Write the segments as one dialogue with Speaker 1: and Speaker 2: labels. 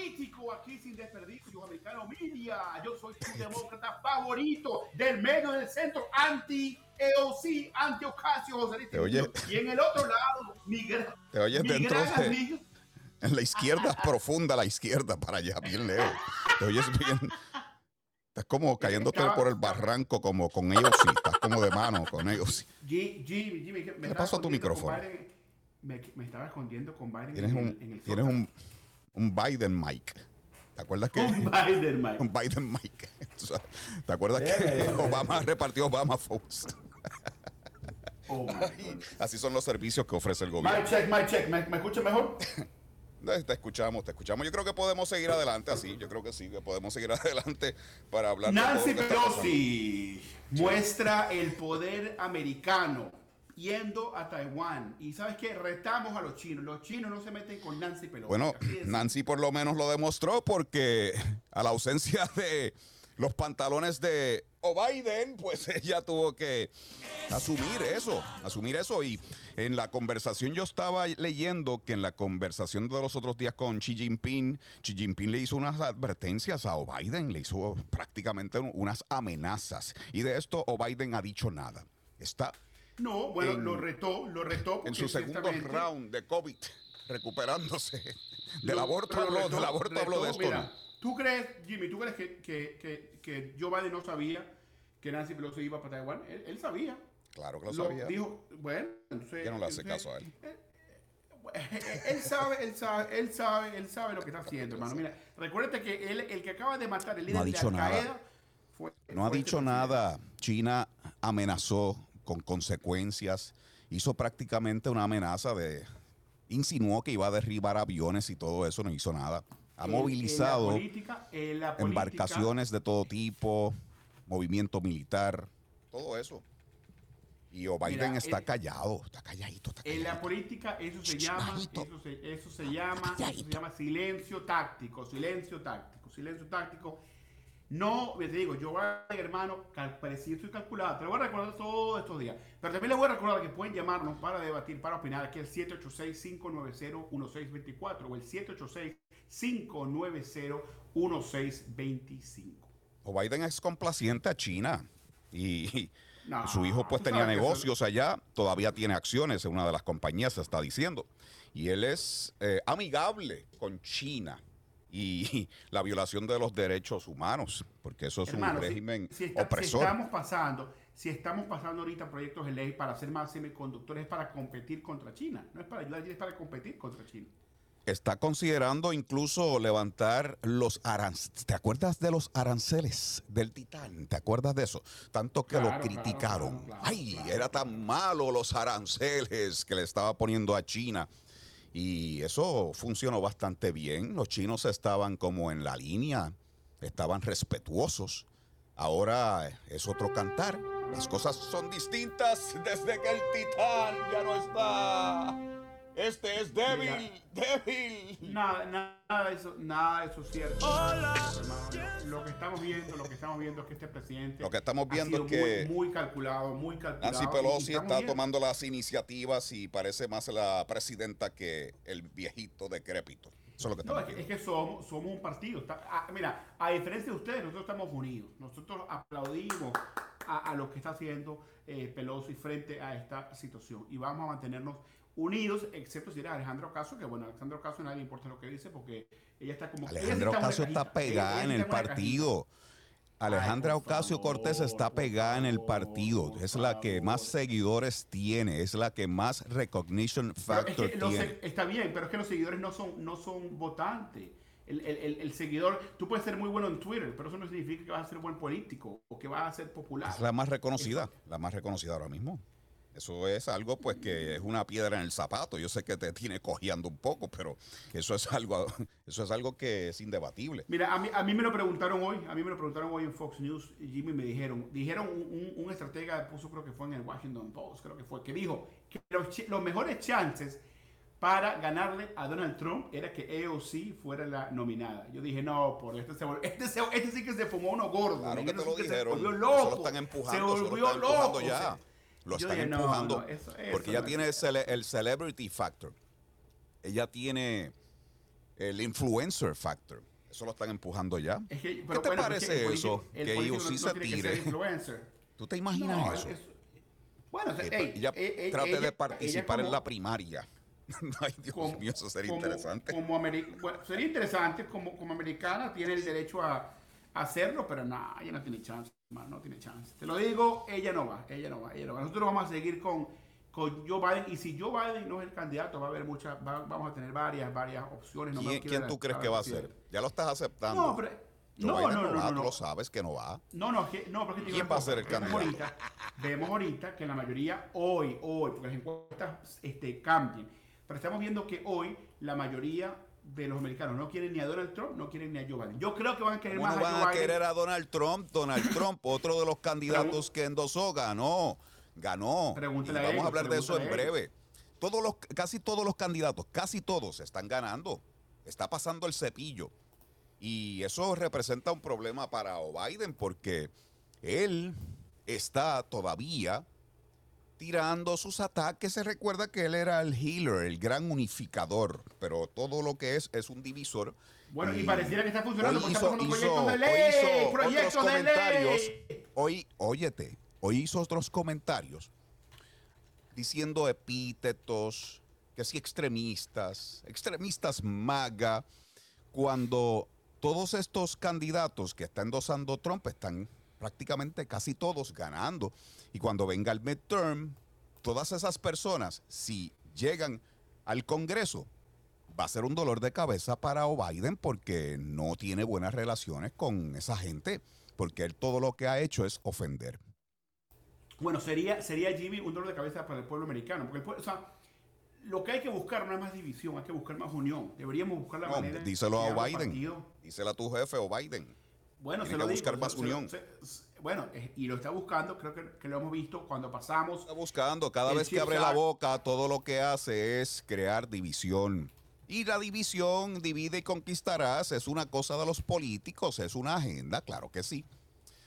Speaker 1: político aquí sin desperdicio, americano media. Yo soy tu demócrata favorito del medio del centro, anti EOC, anti Ocasio José
Speaker 2: Te oye-
Speaker 1: Y en el otro lado, mi
Speaker 2: Te oyes
Speaker 1: mi
Speaker 2: dentro
Speaker 1: gran
Speaker 2: de-
Speaker 1: amigo.
Speaker 2: En la izquierda, profunda la izquierda, para allá, bien lejos. Te oyes bien. Estás como cayéndote
Speaker 1: Estaba-
Speaker 2: por el barranco, como con ellos sí. Estás como de mano con ellos.
Speaker 1: Jimmy, Jimmy, Jimmy, me
Speaker 2: le pasó a tu micrófono?
Speaker 1: Biden- Me, me estaba escondiendo con Biden
Speaker 2: Tienes
Speaker 1: en,
Speaker 2: un,
Speaker 1: el- en el
Speaker 2: tienes un, un Biden mic. ¿Te acuerdas que?
Speaker 1: Un Biden, Mike.
Speaker 2: Un Biden sea, ¿Te acuerdas que Obama repartió Obama Phones?
Speaker 1: Oh.
Speaker 2: Así son los servicios que ofrece el gobierno.
Speaker 1: check, mic check. ¿Me, me escucha mejor?
Speaker 2: Te escuchamos, te escuchamos. Yo creo que podemos seguir adelante así. Yo creo que sí, que podemos seguir adelante para hablar de todo
Speaker 1: Nancy
Speaker 2: lo que está pasando.
Speaker 1: Pelosi muestra el poder americano yendo a Taiwán. Y sabes qué? Retamos a los chinos. Los chinos no se meten con Nancy Pelosi.
Speaker 2: Bueno, Nancy por lo menos lo demostró porque a la ausencia de los pantalones de Biden, pues ella tuvo que asumir eso, asumir eso. Y en la conversación yo estaba leyendo que en la conversación de los otros días con Xi Jinping, Xi Jinping le hizo unas advertencias a Biden, le hizo prácticamente unas amenazas. Y de esto Biden ha dicho nada. Está
Speaker 1: No, bueno,
Speaker 2: en-
Speaker 1: lo retó, lo retó.
Speaker 2: en
Speaker 1: porque
Speaker 2: su segundo round de COVID, recuperándose. Del
Speaker 1: lo-
Speaker 2: aborto habló,
Speaker 1: retó,
Speaker 2: del aborto habló de
Speaker 1: retó.
Speaker 2: esto.
Speaker 1: Mira. ¿tú crees, Jimmy, tú crees que, que, que, que Joe Biden no sabía que Nancy Pelosi iba para Taiwán? Él, él sabía.
Speaker 2: Claro que lo
Speaker 1: Lo
Speaker 2: sabía.
Speaker 1: dijo, bueno, entonces...
Speaker 2: Ya no le hace
Speaker 1: entonces,
Speaker 2: caso a él.
Speaker 1: Él sabe, él sabe, él sabe, él sabe lo que está haciendo, hermano. Mira, recuérdate que él, el que acaba de matar el líder
Speaker 2: No ha dicho
Speaker 1: de
Speaker 2: nada.
Speaker 1: Al-Qaeda fue-
Speaker 2: No ha
Speaker 1: fue
Speaker 2: dicho
Speaker 1: este
Speaker 2: nada. China amenazó con consecuencias. Hizo prácticamente una amenaza de. Insinuó que iba a derribar aviones y todo eso. No hizo nada. Ha.
Speaker 1: En-
Speaker 2: movilizado
Speaker 1: En la política, en la política-
Speaker 2: embarcaciones de todo tipo, movimiento militar, todo eso. Y o Biden
Speaker 1: Mira,
Speaker 2: está
Speaker 1: el-
Speaker 2: callado, está calladito, está
Speaker 1: En la política eso se llama, eso se, eso se llama, eso se llama silencio táctico, silencio táctico, silencio táctico. No, te digo, yo voy a hermano, preciso y calculado. Te lo voy a recordar todos estos días. Pero también les voy a recordar que pueden llamarnos para debatir, para opinar. Aquí el 786-590-1624 o el 786-590-1625.
Speaker 2: O Biden es complaciente a China. Y
Speaker 1: No,
Speaker 2: su hijo pues tenía
Speaker 1: eso-
Speaker 2: negocios allá, todavía tiene acciones en una de las compañías, se está diciendo. Y él es eh, amigable con China y la violación de los derechos humanos, porque eso es
Speaker 1: Hermano,
Speaker 2: un régimen
Speaker 1: si, está- si
Speaker 2: opresor.
Speaker 1: estamos pasando, si estamos pasando ahorita proyectos de ley para hacer más semiconductores es para competir contra China, no es para ayudar, es para competir contra China.
Speaker 2: Está considerando incluso levantar los aranceles. ¿Te acuerdas de los aranceles del Titán? ¿Te acuerdas de eso? Tanto que
Speaker 1: Claro,
Speaker 2: lo criticaron.
Speaker 1: claro, claro,
Speaker 2: Ay, era tan malo los aranceles que le estaba poniendo a China. Y eso funcionó bastante bien. Los chinos estaban como en la línea, estaban respetuosos. Ahora es otro cantar. Las cosas son distintas desde que el Titán ya no está. Este es débil, débil.
Speaker 1: Nada, nada de eso, nada de eso es cierto. Hermano, Lo que estamos viendo, lo que estamos viendo es que este presidente
Speaker 2: Lo que estamos
Speaker 1: ha
Speaker 2: viendo
Speaker 1: sido
Speaker 2: es que
Speaker 1: muy, muy calculado, muy calculado.
Speaker 2: Nancy Pelosi está
Speaker 1: viendo-
Speaker 2: tomando las iniciativas y parece más la presidenta que el viejito decrépito. Eso es lo que estamos viendo.
Speaker 1: es que somos, somos un partido. Está- ah, mira, a diferencia de ustedes, nosotros estamos unidos. Nosotros aplaudimos a, a lo que está haciendo eh, Pelosi frente a esta situación. Y vamos a mantenernos unidos, excepto si era Alejandro Caso, que bueno, Alejandro Caso nadie importa lo que dice porque ella está como...
Speaker 2: Alejandra
Speaker 1: está
Speaker 2: Ocasio está pegada
Speaker 1: Ella-
Speaker 2: en
Speaker 1: ella
Speaker 2: el partido. Alejandra
Speaker 1: Ay,
Speaker 2: Ocasio Cortés está pegada en el partido. Es la que más seguidores tiene, es la que más recognition
Speaker 1: es
Speaker 2: factor
Speaker 1: que
Speaker 2: tiene.
Speaker 1: está bien, pero es que los seguidores no son, no son votantes. El, el- el- el seguidor, tú puedes ser muy bueno en Twitter, pero eso no significa que vas a ser buen político o que vas a ser popular.
Speaker 2: Es la más reconocida, la más reconocida ahora mismo. Eso es algo pues que es una piedra en el zapato. Yo sé que te tiene cojeando un poco, pero eso es algo, eso es algo que es indebatible.
Speaker 1: Mira, a mí, a mí me lo preguntaron hoy, a mí me lo preguntaron hoy en Fox News, Jimmy me dijeron, dijeron un, un, estratega puso creo que fue en el Washington Post, creo que fue, que dijo que los, los mejores chances para ganarle a Donald Trump era que AOC fuera la nominada. Yo dije, no, por este, se, este, se, este sí que se fumó uno gordo.
Speaker 2: Claro que te
Speaker 1: lo
Speaker 2: dijeron.
Speaker 1: Se volvió loco.
Speaker 2: Se lo están empujando, se volvió se lo están loco. ya. Lo están empujando. porque ella tiene el, celebrity factor. Ella tiene el influencer factor. Eso lo están empujando ya. ¿Qué te parece eso? que AOC se tire. ¿Tú te imaginas eso? bueno, ella trate de participar en la primaria. Ay, Dios mío, eso sería interesante.
Speaker 1: Como sería interesante, como, como americana tiene el derecho a, hacerlo, pero no, ella no tiene chance, no tiene chance. Te lo digo, ella no va, ella no va, ella no va. Nosotros vamos a seguir con, con Joe Biden, y si Joe Biden no es el candidato, va a haber muchas, vamos a tener varias, varias opciones.
Speaker 2: No ¿Quién, tú crees que va a ser? Ya lo estás aceptando.
Speaker 1: No, pero... no, no, no, no,
Speaker 2: Tú lo sabes que no va.
Speaker 1: No, no, no porque
Speaker 2: ¿Quién va a ser el candidato?
Speaker 1: Ahorita, vemos ahorita que la mayoría hoy, hoy, porque las encuestas este, cambian pero estamos viendo que hoy la mayoría de los americanos no quieren ni a Donald Trump, no quieren ni a Joe Biden. Yo creo que van a querer más
Speaker 2: a
Speaker 1: van
Speaker 2: a querer a Donald Trump? Donald Trump, otro de los candidatos que endosó, ganó, ganó. Vamos a hablar de eso en breve. Todos los, casi todos los candidatos, casi todos están ganando. Está pasando el cepillo. Y eso representa un problema para Biden porque él está todavía tirando sus ataques. Se recuerda que él era el healer, el gran unificador, pero todo lo que es es un divisor.
Speaker 1: Bueno, y, pareciera que está funcionando
Speaker 2: hoy hizo, hizo, de ley, hoy hizo otros comentarios. Hoy, óyete, hoy hizo otros comentarios diciendo epítetos, que sí extremistas, extremistas maga, cuando todos estos candidatos que está endosando Trump están prácticamente casi todos ganando. Y cuando venga el midterm, todas esas personas, si llegan al Congreso, va a ser un dolor de cabeza para Biden porque no tiene buenas relaciones con esa gente, porque él todo lo que ha hecho es ofender.
Speaker 1: Bueno, sería, sería Jimmy un dolor de cabeza para el pueblo americano, porque o sea, lo que hay que buscar no es más división, hay que buscar más unión. Deberíamos buscar la manera.
Speaker 2: Díselo a Biden. Díselo a tu jefe o Biden.
Speaker 1: Bueno, se lo buscar más unión. bueno, eh, y lo está buscando, creo que, lo hemos visto cuando pasamos.
Speaker 2: Está buscando, cada vez que abre la boca, todo lo que hace es crear división. Y la división divide y conquistarás, es una cosa de los políticos, es una agenda, claro que sí.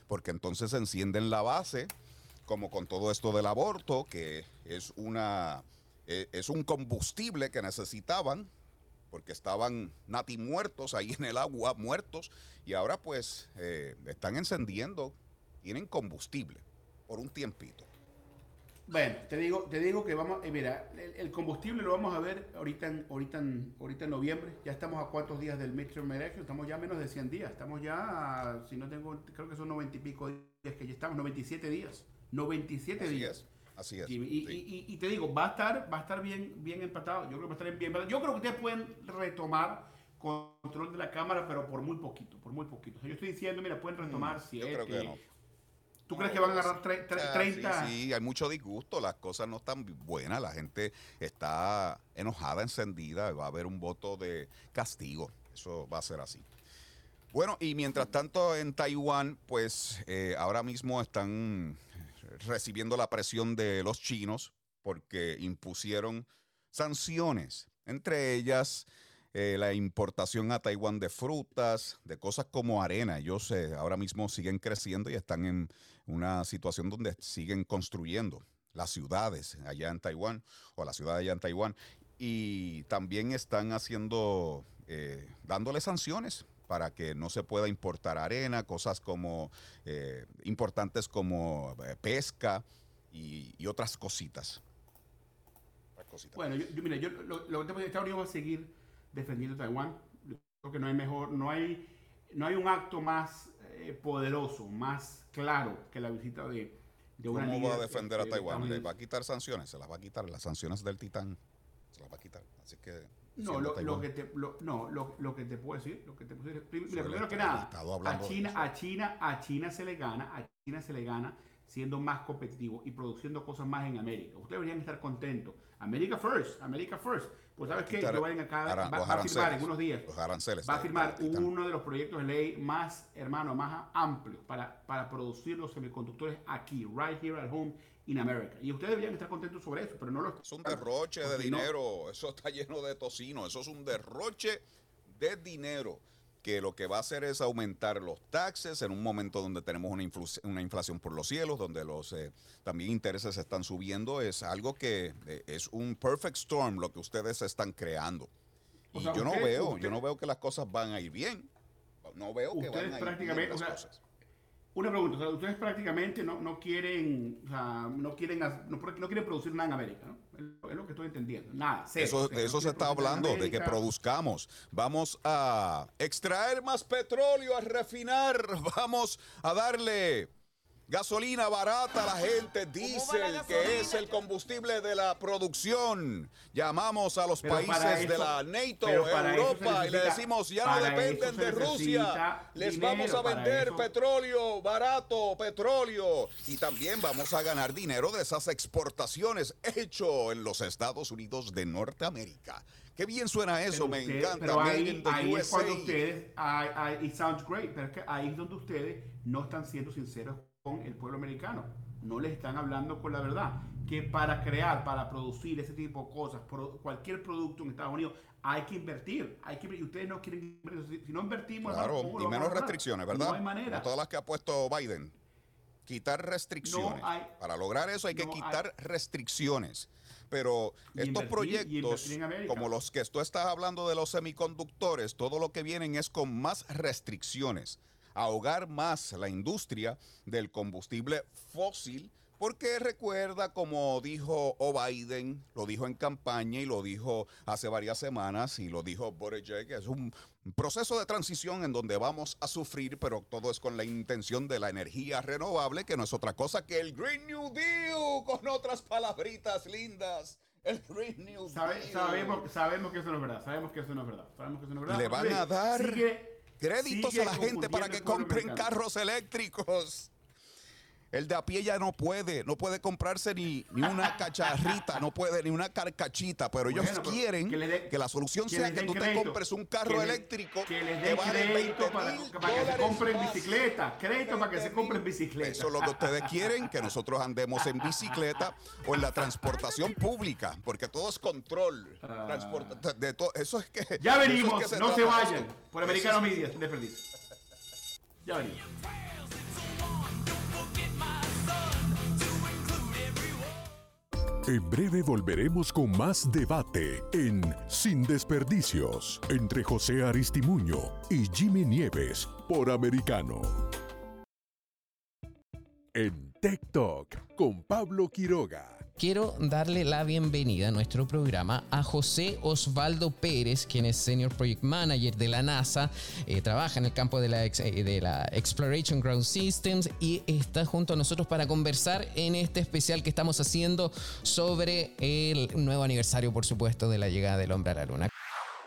Speaker 2: Porque entonces encienden la base, como con todo esto del aborto, que es una eh, es un combustible que necesitaban porque estaban nati muertos ahí en el agua, muertos, y ahora pues eh, están encendiendo, tienen combustible por un tiempito.
Speaker 1: Bueno, te digo, te digo que vamos, eh, mira, el, combustible lo vamos a ver ahorita en, ahorita, en, ahorita en noviembre. Ya estamos a cuántos días del midterm election, estamos ya a menos de 100 días. Estamos ya, si no tengo, creo que son 90 y pico días que ya estamos, 97 días. 97 días.
Speaker 2: Así es.
Speaker 1: Y, te digo, va a estar, va a estar bien, bien empatado. Yo creo que va a estar bien. Yo creo que ustedes pueden retomar control de la cámara, pero por muy poquito, por muy poquito. yo estoy diciendo, mira, pueden retomar 7. Mm, yo creo que no. ¿Tú crees que van a agarrar 30?
Speaker 2: Sí, hay mucho disgusto, las cosas no están buenas, la gente está enojada, encendida, va a haber un voto de castigo, eso va a ser así. Bueno, y mientras tanto en Taiwán, pues eh, ahora mismo están recibiendo la presión de los chinos porque impusieron sanciones, entre ellas eh, la importación a Taiwán de frutas, de cosas como arena. Ellos sé ahora mismo siguen creciendo y están en una situación donde siguen construyendo las ciudades allá en Taiwán o la ciudad allá en Taiwán y también están haciendo, eh, dándole sanciones para que no se pueda importar arena, cosas como eh, importantes como eh, pesca y, otras cositas.
Speaker 1: Bueno, yo, mira, yo lo, lo que Estados Unidos va a seguir defendiendo Taiwán. Creo que no hay mejor, no hay, no hay un acto más eh, poderoso, más claro que la visita de, de una
Speaker 2: ¿Cómo va a defender a Taiwán? ¿Le va a quitar sanciones? Se las va a quitar. Las sanciones del Titán se las va a quitar. Así que
Speaker 1: no, lo, lo, que te, lo, no lo, lo, que te puedo decir, lo que te puedo decir, primero que nada, a China, a China, a China se le gana, a China se le gana siendo más competitivo y produciendo cosas más en América. Ustedes deberían estar contentos. America First, America First. Pues sabes qué, Joe Biden acá va, a firmar en unos días.
Speaker 2: Los aranceles.
Speaker 1: Va a firmar uno de los proyectos de ley más, hermano, más amplios para, para producir los semiconductores aquí, right here at home in America. Y ustedes deberían estar contentos sobre eso, pero no lo
Speaker 2: Es un derroche de dinero, eso está lleno de tocino, eso es un derroche de dinero que lo que va a hacer es aumentar los taxes en un momento donde tenemos una, una inflación por los cielos, donde los eh, también intereses están subiendo, es algo que eh, es un perfect storm lo que ustedes están creando. Y yo no veo, yo no veo que las cosas van a ir bien. No veo que van a ir bien las cosas.
Speaker 1: Una pregunta, ustedes prácticamente no, no quieren, o sea, no quieren, no, no, quieren producir nada en América, ¿no? Es lo que estoy entendiendo. Nada,
Speaker 2: eso, de eso se está hablando, de que produzcamos. Vamos a extraer más petróleo, a refinar, vamos a darle Gasolina barata, la gente dice que es el combustible de la producción. Llamamos a los países de la NATO, Europa, y le decimos, ya no dependen de Rusia. Les vamos a vender petróleo barato, petróleo. Y también vamos a ganar dinero de esas exportaciones hecho en los Estados Unidos de Norteamérica. Qué bien suena eso, me encanta.
Speaker 1: Pero ahí, es cuando ustedes, it sounds great, pero es que ahí es donde ustedes no están siendo sinceros con el pueblo americano. No le están hablando con la verdad. Que para crear, para producir ese tipo de cosas, cualquier producto en Estados Unidos, hay que invertir. Hay que, y ustedes no quieren invertir. Si no invertimos,
Speaker 2: claro, y menos restricciones, ¿verdad? No hay manera. todas las que ha puesto Biden. Quitar restricciones. para lograr eso hay que quitar restricciones. Pero estos proyectos, como los que tú estás hablando de los semiconductores, todo lo que vienen es con más restricciones ahogar más la industria del combustible fósil, porque recuerda, como dijo O. Biden, lo dijo en campaña y lo dijo hace varias semanas y lo dijo que es un proceso de transición en donde vamos a sufrir, pero todo es con la intención de la energía renovable, que no es otra cosa que el Green New Deal, con otras palabritas lindas. El Green New
Speaker 1: Deal. Sabemos, sabemos que eso no es verdad, sabemos que eso no es verdad, sabemos que eso no es verdad.
Speaker 2: Le van a dar créditos a la gente para que compren carros eléctricos. El de a pie ya no puede, no puede comprarse ni, ni una cacharrita, no puede ni una carcachita, pero ellos quieren que, la solución sea que tú te compres un carro eléctrico
Speaker 1: que les den crédito para, que se compren bicicleta, crédito para que se compren bicicleta.
Speaker 2: Eso es lo que ustedes quieren, que nosotros andemos en bicicleta o en la transportación pública, porque todo es control. Ah. de todo, eso es que
Speaker 1: Ya venimos, no se vayan. Por Americano Media, Ya venimos.
Speaker 3: En breve volveremos con más debate en Sin Desperdicios entre José Aristimuño y Jimmy Nieves por Americano. En Talk con Pablo Quiroga
Speaker 4: quiero darle la bienvenida a nuestro programa a José Osvaldo Pérez, quien es Senior Project Manager de la NASA, eh, trabaja en el campo de la, eh, de la Exploration Ground Systems y está junto a nosotros para conversar en este especial que estamos haciendo sobre el nuevo aniversario, por supuesto, de la llegada del hombre a la Luna.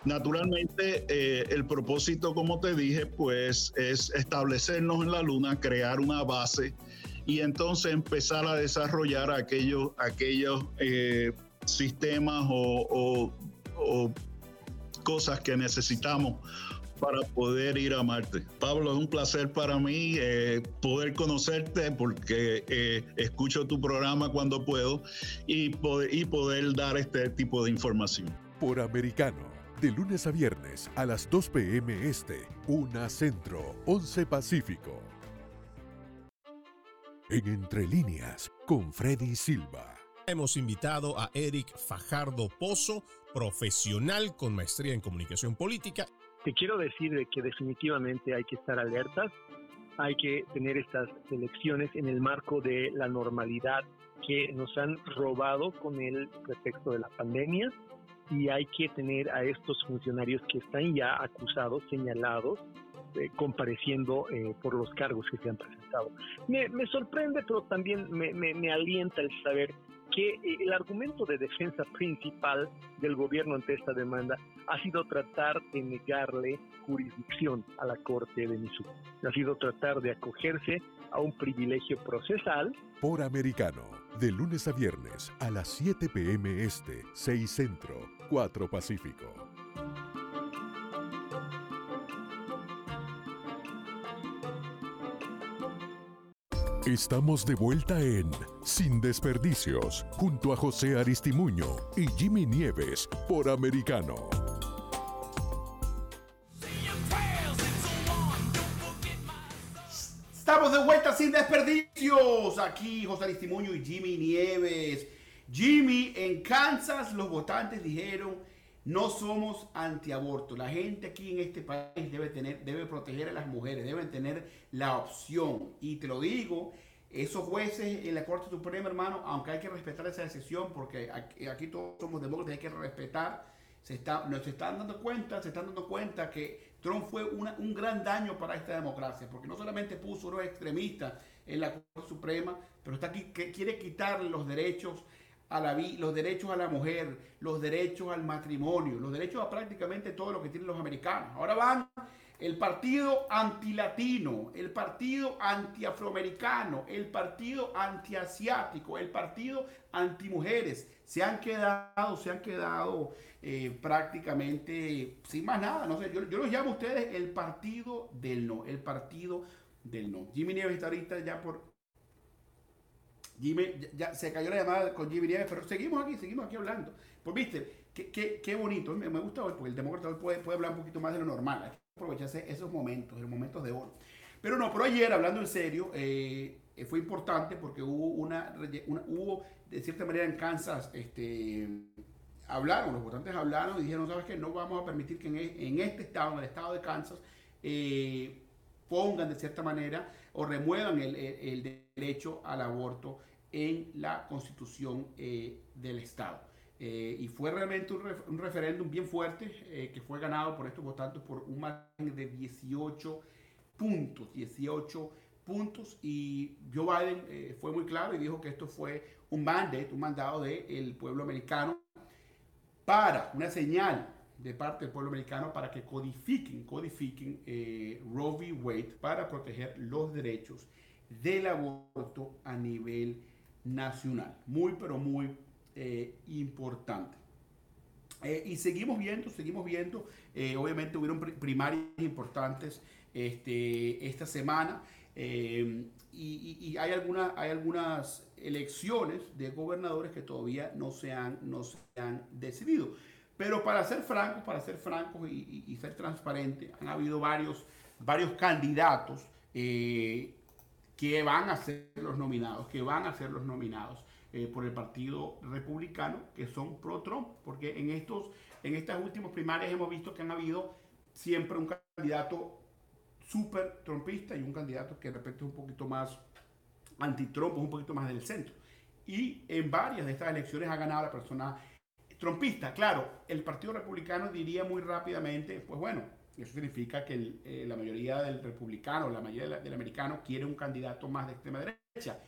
Speaker 5: Naturalmente, eh, el propósito, como te dije, pues es establecernos en la Luna, crear una base y entonces empezar a desarrollar aquellos, aquellos eh, sistemas o, cosas que necesitamos para poder ir a Marte. Pablo, es un placer para mí eh, poder conocerte porque eh, escucho tu programa cuando puedo y poder, y poder dar este tipo de información.
Speaker 3: Por Americano, de lunes a viernes a las 2 p.m. Este, 1 Centro, 11 Pacífico en Entre Líneas con Freddy Silva.
Speaker 6: Hemos invitado a Eric Fajardo Pozo, profesional con maestría en comunicación política.
Speaker 7: Te quiero decir de que definitivamente hay que estar alertas, hay que tener estas elecciones en el marco de la normalidad que nos han robado con el pretexto de la pandemia y hay que tener a estos funcionarios que están ya acusados, señalados eh, compareciendo eh, por los cargos que se han presentado. Me, sorprende, pero también me, alienta el saber que eh, el argumento de defensa principal del gobierno ante esta demanda ha sido tratar de negarle jurisdicción a la Corte de Missouri. Ha sido tratar de acogerse a un privilegio procesal.
Speaker 3: Por americano, de lunes a viernes a las 7 p.m. Este, 6 Centro, 4 Pacífico. Estamos de vuelta en Sin Desperdicios, junto a José Aristimuño y Jimmy Nieves por Americano.
Speaker 1: Estamos de vuelta sin desperdicios. Aquí José Aristimuño y Jimmy Nieves. Jimmy, en Kansas los votantes dijeron no somos antiaborto. La gente aquí en este país debe tener, debe proteger a las mujeres, deben tener la opción. Y te lo digo, esos jueces en la Corte Suprema, hermano, aunque hay que respetar esa decisión, porque aquí, todos somos demócratas, hay que respetar. Se está, nos están dando cuenta, se están dando cuenta que Trump fue un gran daño para esta democracia, porque no solamente puso a los extremistas en la Corte Suprema, pero está aquí que quiere quitarle los derechos a la vida, los derechos a la mujer, los derechos al matrimonio, los derechos a prácticamente todo lo que tienen los americanos. Ahora van el partido antilatino, el partido antiafroamericano, el partido antiasiático, el partido antimujeres. Se han quedado, se han quedado eh, prácticamente sin más nada. No sé, yo, yo los llamo a ustedes el partido del no, el partido del no. Jimmy Nieves está ahorita ya por Jimmy, ya, se cayó la llamada con Jimmy Nieves, pero seguimos aquí, seguimos aquí hablando. Pues viste, qué, qué, qué bonito, me, me, gusta hoy, porque el demócrata hoy puede, puede, hablar un poquito más de lo normal, hay que aprovecharse esos momentos, los momentos de oro. Pero no, pero ayer, hablando en serio, eh, fue importante porque hubo una, una, hubo, de cierta manera en Kansas, este, hablaron, los votantes hablaron y dijeron, ¿sabes qué? No vamos a permitir que en, e, en este estado, en el estado de Kansas, eh, pongan de cierta manera o remuevan el, el derecho al aborto en la constitución eh, del Estado. Eh, y fue realmente un, ref referéndum bien fuerte eh, que fue ganado por estos votantes por un margen de 18 puntos, 18 puntos. Y Joe Biden fue muy claro y dijo que esto fue un mandate, un mandado del pueblo americano para una señal de parte del pueblo americano para que codifiquen, codifiquen Roe v. Wade para proteger los derechos del aborto a nivel nacional. Muy, pero muy eh, importante. Eh, y seguimos viendo, seguimos viendo, eh, obviamente hubieron primarias importantes este, esta semana y, hay, hay algunas elecciones de gobernadores que todavía no se han, no se han decidido. Pero para ser francos, para ser francos y, y ser transparentes, han habido varios, varios candidatos que van a ser los nominados, que van a ser los nominados eh, por el Partido Republicano, que son pro-Trump, porque en, estos, en estas últimas primarias hemos visto que han habido siempre un candidato súper trumpista y un candidato que de repente es un poquito más anti-Trump, un poquito más del centro. Y en varias de estas elecciones ha ganado la persona trumpista. Claro, el Partido Republicano diría muy rápidamente, pues bueno, eso significa que eh, la mayoría del republicano, la mayoría del americano quiere un candidato más de extrema derecha.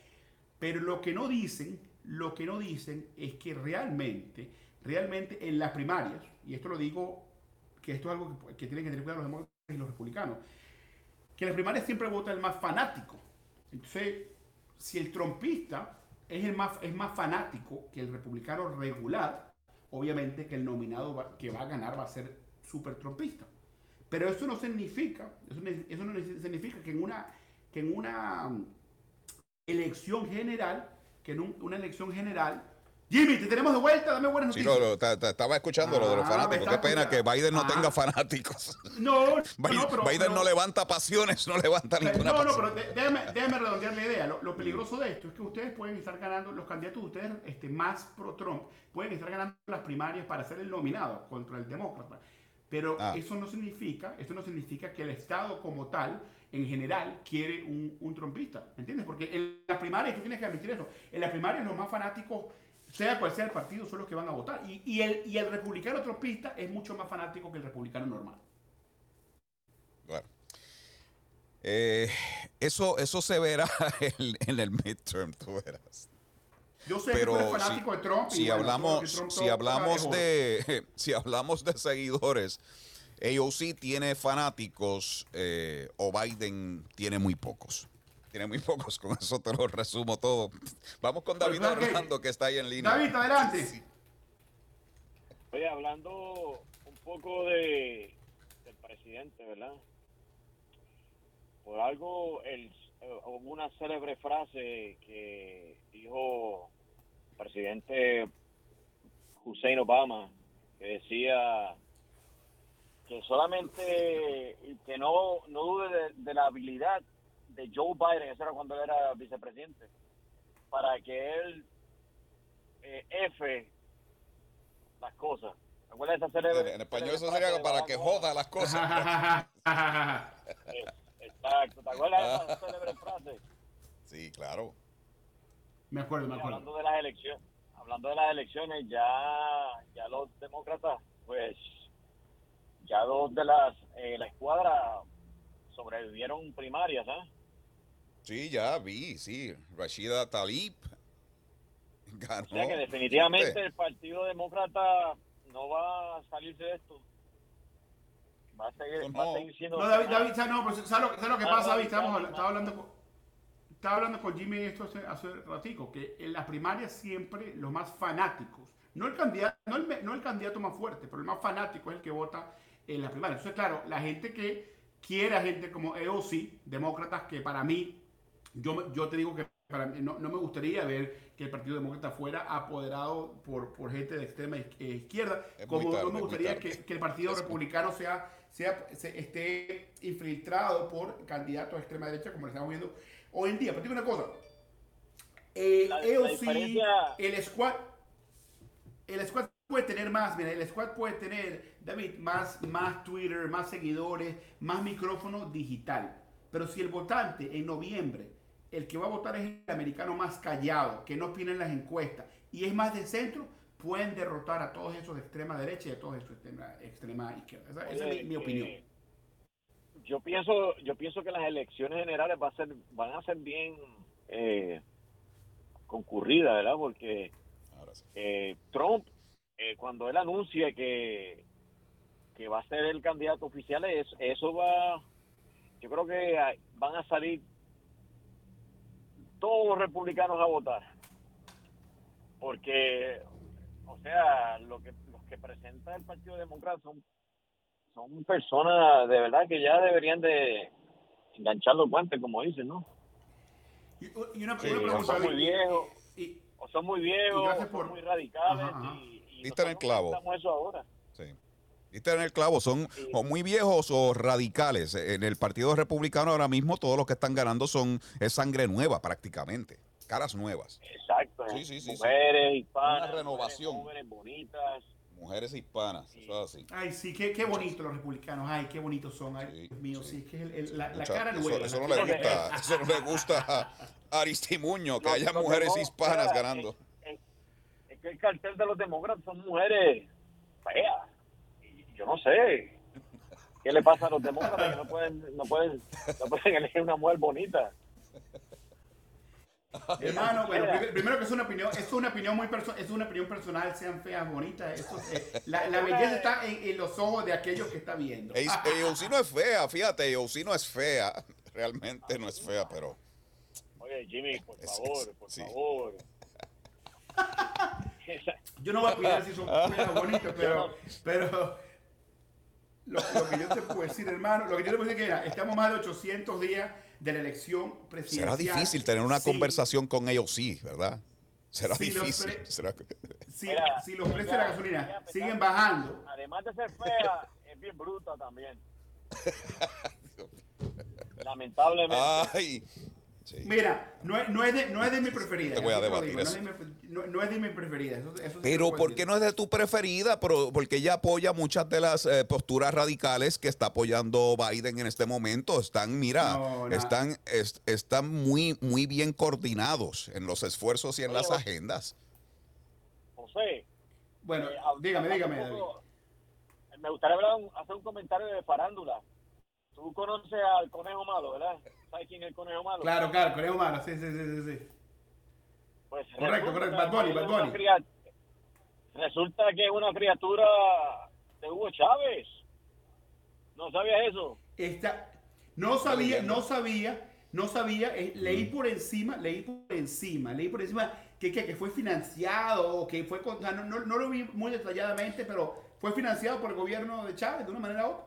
Speaker 1: Pero lo que no dicen, lo que no dicen es que realmente, realmente en las primarias, y esto lo digo, que esto es algo que, tienen que tener cuidado los demócratas y los republicanos, que en las primarias siempre vota el más fanático. Entonces, si el trompista es, el más, es más fanático que el republicano regular, obviamente que el nominado que va a ganar va a ser súper trompista. Pero eso no significa, eso, no significa que en una, que en una um, elección general, que en una elección general, Jimmy, te tenemos de vuelta, dame buenas noticias.
Speaker 2: Sí, lo, estaba escuchando lo de los ah, fanáticos. Qué pena que Biden no ah. tenga fanáticos.
Speaker 1: No,
Speaker 2: Biden,
Speaker 1: no,
Speaker 2: pero, Biden no levanta pasiones, no levanta ninguna
Speaker 1: no,
Speaker 2: pasión.
Speaker 1: No, pero déjame, déjame, redondear la idea. Lo, lo, peligroso de esto es que ustedes pueden estar ganando, los candidatos de ustedes este, más pro-Trump, pueden estar ganando las primarias para ser el nominado contra el demócrata. Pero ah. eso no significa, eso no significa que el Estado como tal, en general, quiere un, un trompista. ¿Entiendes? Porque en la primaria, tú tienes que admitir eso, en la primaria los más fanáticos, sea cual sea el partido, son los que van a votar. Y, y, el, y el republicano trompista es mucho más fanático que el republicano normal.
Speaker 2: Claro. Eh, eso, eso se verá en, en el midterm, tú verás.
Speaker 1: Yo sé pero que fanático
Speaker 2: si,
Speaker 1: de Trump.
Speaker 2: Si hablamos, si hablamos de, si hablamos de seguidores, AOC tiene fanáticos eh, o Biden tiene muy pocos. tiene muy pocos, con eso te lo resumo todo. Vamos con David
Speaker 1: Pues,
Speaker 2: que está ahí en línea.
Speaker 1: David, adelante.
Speaker 2: Sí.
Speaker 8: Oye, hablando un poco de del presidente, ¿verdad? Por algo, el, hubo una célebre frase que dijo el presidente Hussein Obama, que decía que solamente que no, no dude de, de la habilidad de Joe Biden, eso era cuando él era vicepresidente, para que él eh, F las cosas. ¿Te acuerdas de esa célebre-
Speaker 2: En, en español eso sería para que joda las cosas.
Speaker 8: Eh, Exacto, ¿te acuerdas de esa célebre frase?
Speaker 2: Sí, claro.
Speaker 1: me acuerdo, me acuerdo.
Speaker 8: hablando de las elecciones, hablando de las elecciones, ya, ya los demócratas, pues, ya dos de las, eh, la escuadra sobrevivieron primarias, ¿ah?
Speaker 2: Sí, ya vi, sí. Rashida Talib ganó.
Speaker 8: O sea que definitivamente el Partido Demócrata no va a salirse de esto. Va a seguir,
Speaker 2: No,
Speaker 8: va a
Speaker 2: no.
Speaker 8: seguir siendo...
Speaker 1: No, David, David, ¿sabes, no, pero ¿sabes lo, sabes lo que
Speaker 8: Ah,
Speaker 1: pasa,
Speaker 8: David?
Speaker 1: Estamos, estaba, hablando con, estaba hablando con Jimmy esto hace, hace ratico, que en las primarias siempre los más fanáticos, no el candidato, no el, no el candidato más fuerte, pero el más fanático es el que vota en las primarias. Entonces, claro, la gente que quiere a gente como EOC, demócratas, que para mí, yo, yo te digo que para mí no, no me gustaría ver que el Partido Demócrata fuera apoderado por, por gente de extrema eh, izquierda,
Speaker 2: Es
Speaker 1: como
Speaker 2: tarde,
Speaker 1: no me gustaría que, que el Partido
Speaker 2: Es-
Speaker 1: Republicano sea, sea, se- esté infiltrado por candidatos de extrema derecha, como lo estamos viendo hoy en día. Pero digo una cosa, el
Speaker 8: La- la
Speaker 1: EOC,
Speaker 8: diferencia-
Speaker 1: el squad, el squad puede tener más, mira, el squad puede tener, David, más, más Twitter, más seguidores, más micrófono digital. Pero si el votante en noviembre, el que va a votar es el americano más callado, que no opina en las encuestas y es más de centro, pueden derrotar a todos esos de extrema derecha y a todos esos de extrema, extrema izquierda. Esa, esa
Speaker 8: Oye,
Speaker 1: es mi, opinión.
Speaker 8: Yo pienso, yo pienso que las elecciones generales va a ser, van a ser bien eh, concurridas, ¿verdad? Porque
Speaker 2: Ahora sí.
Speaker 8: eh, Trump, eh, cuando él anuncie que, que va a ser el candidato oficial, es- eso va, yo creo que van a salir todos los republicanos a votar. Porque, o sea, lo que, los que presenta el Partido Demócrata son, son personas de verdad que ya deberían de enganchar los guantes, como dicen, ¿no?
Speaker 1: Y, y una,
Speaker 2: Sí,
Speaker 1: una
Speaker 8: o
Speaker 1: pregunta,
Speaker 8: son muy viejos,
Speaker 1: y-
Speaker 8: o son muy viejos,
Speaker 1: Y gracias
Speaker 8: o son muy radicales.
Speaker 1: Ajá, ajá.
Speaker 8: Y, y
Speaker 2: Diste en el clavo.
Speaker 8: necesitamos eso ahora.
Speaker 2: Sí. Diste en el clavo, son o muy viejos o radicales. En el Partido Republicano ahora mismo todos los que están ganando son es sangre nueva prácticamente, caras nuevas,
Speaker 8: Exacto.
Speaker 2: Sí, sí, sí, sí.
Speaker 8: mujeres hispanas,
Speaker 2: Una renovación.
Speaker 8: mujeres jóvenes, bonitas.
Speaker 2: mujeres hispanas, eso es así.
Speaker 1: Ay, sí, qué, qué bonito los republicanos. Ay, qué bonitos son. Ay,
Speaker 2: Sí,
Speaker 1: Dios mío,
Speaker 2: sí.
Speaker 1: sí, es que es el- el- la, cara
Speaker 2: eso,
Speaker 1: nueva.
Speaker 2: eso no le gusta, eso no le gusta a Aristimuño, que haya mujeres hispanas ganando.
Speaker 8: Es, es- es que el cartel de los demócratas son mujeres feas. Y yo no sé. ¿Qué le pasa a los demócratas que no pueden, no pueden, no pueden elegir una mujer bonita?
Speaker 1: Hermano, bueno, primero que es una opinión, es una opinión muy perso- es una opinión personal, sean feas, bonitas. Eso, eh, la, la belleza está en, en los ojos de aquellos que está viendo.
Speaker 2: Eyeusi no es fea, fíjate, Eyeusi no es fea, realmente no es fea, pero
Speaker 8: Oye, Jimmy, por
Speaker 2: Es-
Speaker 8: favor, por
Speaker 2: sí.
Speaker 8: favor.
Speaker 1: Yo no voy a opinar si son feas o bonitas, pero, pero lo, lo que yo te puedo decir, hermano, lo que yo te puedo decir es que mira, estamos más de 800 días de la elección presidencial.
Speaker 2: será difícil tener una
Speaker 1: Sí,
Speaker 2: conversación con Eyeusi, ¿verdad? Será
Speaker 1: Sí,
Speaker 2: difícil. será-
Speaker 1: Si,
Speaker 8: Mira,
Speaker 1: si los precios de la gasolina siguen bajando,
Speaker 8: Además de ser fea, es bien bruta también. Lamentablemente.
Speaker 2: Ay, sí.
Speaker 1: Mira, no es, no es, de, no es de mi preferida.
Speaker 2: Te voy a debatir
Speaker 1: digo, no, es
Speaker 2: eso.
Speaker 1: de mi, no- no es de mi preferida. Eso, eso
Speaker 2: Pero ¿por qué no es de tu preferida? Pero porque ella apoya muchas de las eh, posturas radicales que está apoyando Biden en este momento. Están, mira, están, es- están muy, muy bien coordinados en los esfuerzos y en
Speaker 8: Oye,
Speaker 2: las agendas.
Speaker 8: José,
Speaker 1: Bueno,
Speaker 8: eh,
Speaker 1: dígame, dígame,
Speaker 8: poco- Me gustaría hablar hacer un comentario de farándula. Tú conoces al conejo malo, ¿verdad? ¿Sabes quién es el conejo malo?
Speaker 1: Claro, claro, Conejo Malo, sí, sí, sí, sí, sí.
Speaker 8: Pues
Speaker 1: Correcto, correcto, Bad Bunny, Bad Bunny.
Speaker 8: Resulta que es una criatura de Hugo Chávez. ¿No sabías eso?
Speaker 1: Esta, no sabía, no sabía, no sabía, eh, leí por encima, leí por encima, leí por encima que, que, que fue financiado o que fue, con- no, no, no lo vi muy detalladamente, pero fue financiado por el gobierno de Chávez de una manera u otra.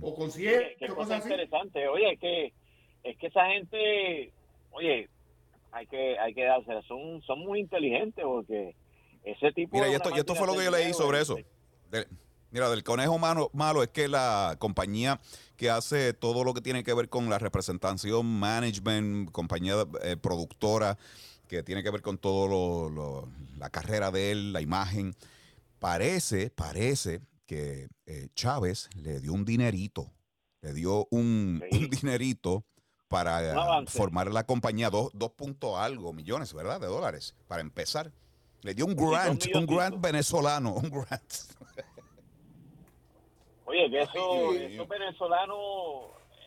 Speaker 1: O conciertos,
Speaker 8: qué cosa
Speaker 1: cosas así.
Speaker 8: interesante. Oye, es que, es que esa gente, oye, hay que, hay que dársela. Son, son muy inteligentes porque ese tipo.
Speaker 2: Mira, y esto, y esto fue lo que yo leí sobre eso. De- mira, del conejo malo, malo es que la compañía que hace todo lo que tiene que ver con la representación, management, compañía eh, productora, que tiene que ver con todo lo, lo- la carrera de él, la imagen, parece, parece que eh, Chávez le dio un dinerito, le dio un,
Speaker 8: Sí.
Speaker 2: un dinerito para
Speaker 8: avance.
Speaker 2: formar la compañía, dos, dos punto algo millones, ¿verdad? De dólares, para empezar. Le dio un grant, un grant venezolano, un grant.
Speaker 8: Oye, que eso,
Speaker 2: Ay,
Speaker 8: esos venezolanos,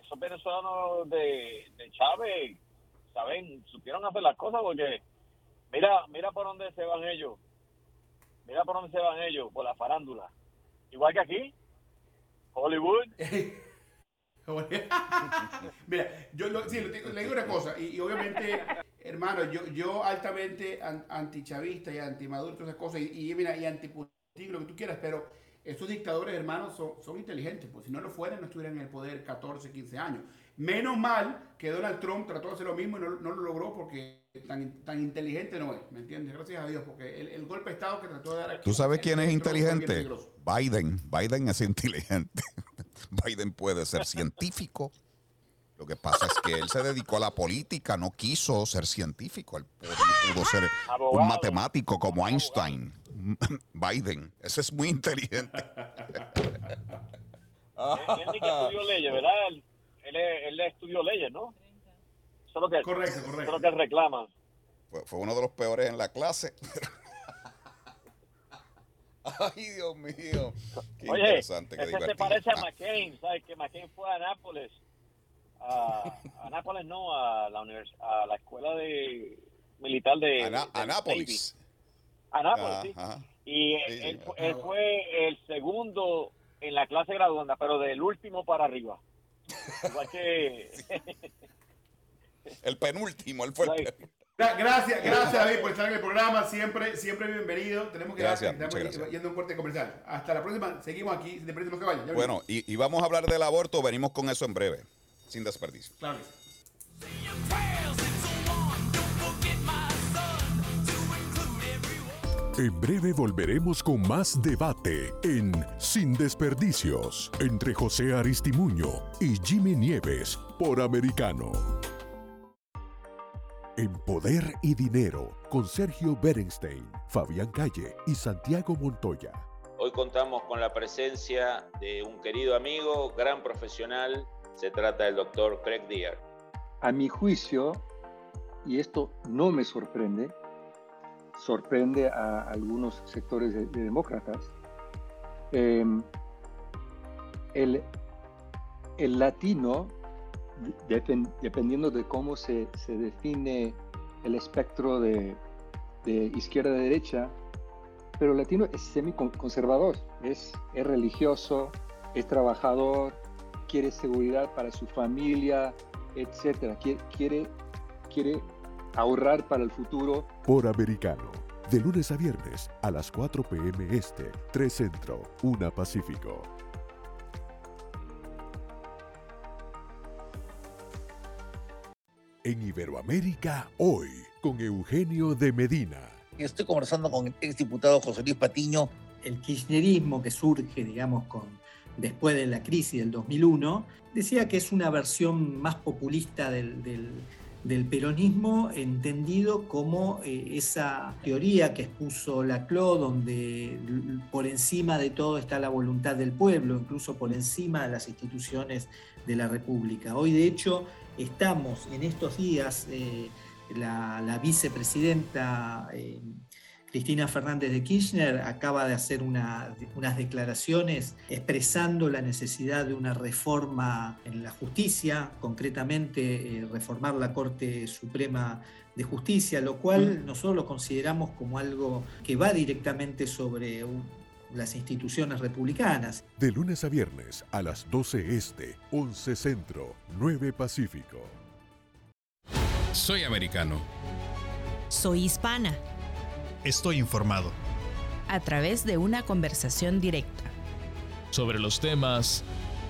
Speaker 8: esos venezolanos de, de Chávez, saben, supieron hacer las cosas porque mira, mira por dónde se van ellos. Mira por dónde se van ellos, por la farándula. Igual que aquí, Hollywood.
Speaker 1: Mira, yo lo- sí, lo digo- le digo una cosa, y, y obviamente, hermano, yo, yo altamente an- antichavista y antimaduro, todas esas cosas, y, y mira, y antiputin, lo que tú quieras, pero estos dictadores, hermanos, son, son inteligentes, pues si no lo fueran, no estuvieran en el poder 14, 15 años. Menos mal que Donald Trump trató de hacer lo mismo y no, no lo logró porque tan, tan inteligente no es, ¿me entiendes? Gracias a Dios, porque el, el golpe de Estado que trató de dar aquí-
Speaker 2: ¿Tú sabes quién es inteligente? Biden. Biden es inteligente. Biden puede ser científico. Lo que pasa es que él se dedicó a la política, no quiso ser científico. Él pudo, pudo ser un matemático como Einstein. Biden, ese es muy inteligente.
Speaker 8: Él, él estudió leyes, ¿verdad? Él, él, él estudió leyes, ¿no? Eso es lo que,
Speaker 1: Correcto,
Speaker 8: eso es
Speaker 1: correcto.
Speaker 8: lo que él reclama.
Speaker 2: Fue, fue uno de los peores en la clase. Ay, Dios mío. Qué
Speaker 8: Oye,
Speaker 2: interesante, qué
Speaker 8: ese se parece a
Speaker 2: Ah,
Speaker 8: McCain, ¿sabes? Que McCain fue a Nápoles. A, a Nápoles no, a la univers- a la escuela de militar de,
Speaker 2: Ana-
Speaker 8: de
Speaker 2: Anápolis.
Speaker 8: Navy. A Nápoles, sí.
Speaker 2: Ajá.
Speaker 8: Y
Speaker 2: Sí,
Speaker 8: él,
Speaker 2: sí.
Speaker 8: él fue el segundo en la clase graduanda, pero del último para arriba. Igual que...
Speaker 2: El penúltimo, él fue el penúltimo.
Speaker 1: Gra- Gracias, gracias David por estar en el programa. Siempre, siempre bienvenido. Tenemos que
Speaker 2: Gracias,
Speaker 1: estamos
Speaker 2: muchas gracias.
Speaker 1: yendo a un corte comercial. Hasta la próxima. Seguimos aquí. Si te parece, no se vayan. Ya
Speaker 2: Bueno, y, y vamos a hablar del aborto. Venimos con eso en breve, sin desperdicio.
Speaker 1: Claro que sí.
Speaker 3: En breve volveremos con más debate en Sin Desperdicios entre José Aristimuño y Jimmy Nieves por Americano. En Poder y Dinero con Sergio Berenstein, Fabián Calle y Santiago Montoya.
Speaker 9: Hoy contamos con la presencia de un querido amigo, gran profesional. Se trata del doctor Craig Deer.
Speaker 10: A mi juicio, y esto no me sorprende, sorprende a algunos sectores de, de demócratas, eh, el, el latino, depen- dependiendo de cómo se, se define el espectro de, de izquierda a derecha, pero latino es semiconservador, es, es religioso, es trabajador, quiere seguridad para su familia, etcétera. Quiere, quiere, quiere ahorrar para el futuro.
Speaker 3: Por Americano, de lunes a viernes a las 4 p.m. Este, 3 Centro, 1 Pacífico. En Iberoamérica, hoy, con Eugenio de Medina.
Speaker 11: Estoy conversando con el exdiputado José Luis Patiño.
Speaker 12: El kirchnerismo que surge, digamos, con, después de la crisis del 2001, decía que es una versión más populista del, del, del peronismo, entendido como eh, esa teoría que expuso Laclau, donde por encima de todo está la voluntad del pueblo, incluso por encima de las instituciones de la República. Hoy, de hecho, estamos en estos días, eh, la, la vicepresidenta eh, Cristina Fernández de Kirchner acaba de hacer una- unas declaraciones expresando la necesidad de una reforma en la justicia, concretamente eh, reformar la Corte Suprema de Justicia, lo cual nosotros lo consideramos como algo que va directamente sobre un- las instituciones republicanas.
Speaker 3: De lunes a viernes a las 12 Este, 11 Centro, 9 Pacífico.
Speaker 13: Soy americano.
Speaker 14: Soy hispana.
Speaker 15: Estoy informado.
Speaker 14: A través de una conversación directa.
Speaker 13: Sobre los temas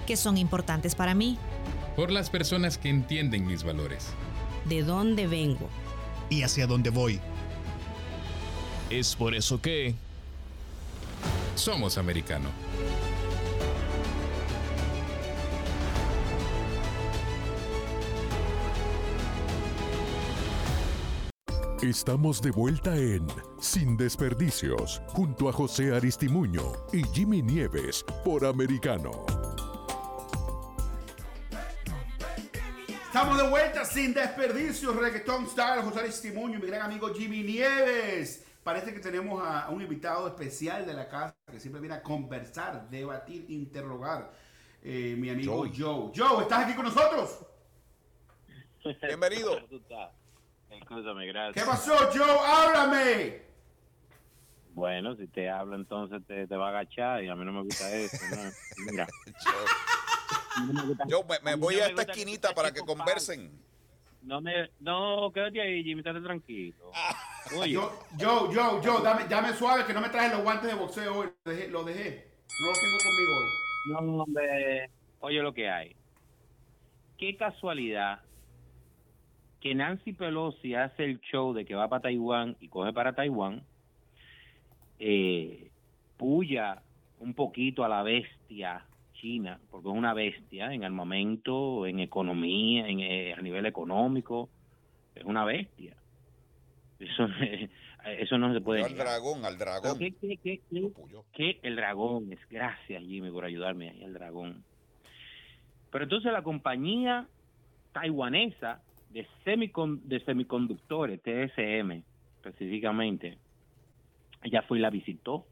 Speaker 14: que son importantes para mí.
Speaker 13: Por las personas que entienden mis valores.
Speaker 14: De dónde vengo.
Speaker 15: Y hacia dónde voy.
Speaker 13: Es por eso que... Somos americano.
Speaker 3: Estamos de vuelta en Sin Desperdicios, junto a José Aristimuño y Jimmy Nieves por Americano.
Speaker 1: Estamos de vuelta sin desperdicios, Reggaeton Style, José Aristimuño y mi gran amigo Jimmy Nieves. Parece que tenemos a, un invitado especial de la casa que siempre viene a conversar, debatir, interrogar. Eh, mi amigo Joe. Joe, ¿estás aquí con nosotros?
Speaker 2: Bienvenido.
Speaker 16: Escúchame, gracias.
Speaker 1: ¿Qué pasó, Joe? ¡Háblame!
Speaker 16: Bueno, si te hablo entonces te, te va a agachar y a mí no me gusta eso. Mira.
Speaker 2: Yo me, voy a esta esquinita para que conversen.
Speaker 16: No me, no, quédate ahí, Jimmy, estate tranquilo.
Speaker 1: Oye. Yo, yo, yo, yo, dame, dame suave que no me traje los guantes de boxeo hoy. Lo dejé, lo dejé. No los tengo conmigo hoy.
Speaker 16: No, hombre, oye lo que hay. Qué casualidad que Nancy Pelosi hace el show de que va para Taiwán y coge para Taiwán, eh, puya un poquito a la bestia China, porque es una bestia en armamento, en economía, en, eh, a nivel económico, es una bestia. Eso, eso no se puede.
Speaker 2: Al dragón, al dragón.
Speaker 16: ¿Qué, qué, el dragón? Es gracias, Jimmy, por ayudarme ahí, el dragón. Pero entonces la compañía taiwanesa de, semicon, de semiconductores, TSM específicamente, ella fue y la visitó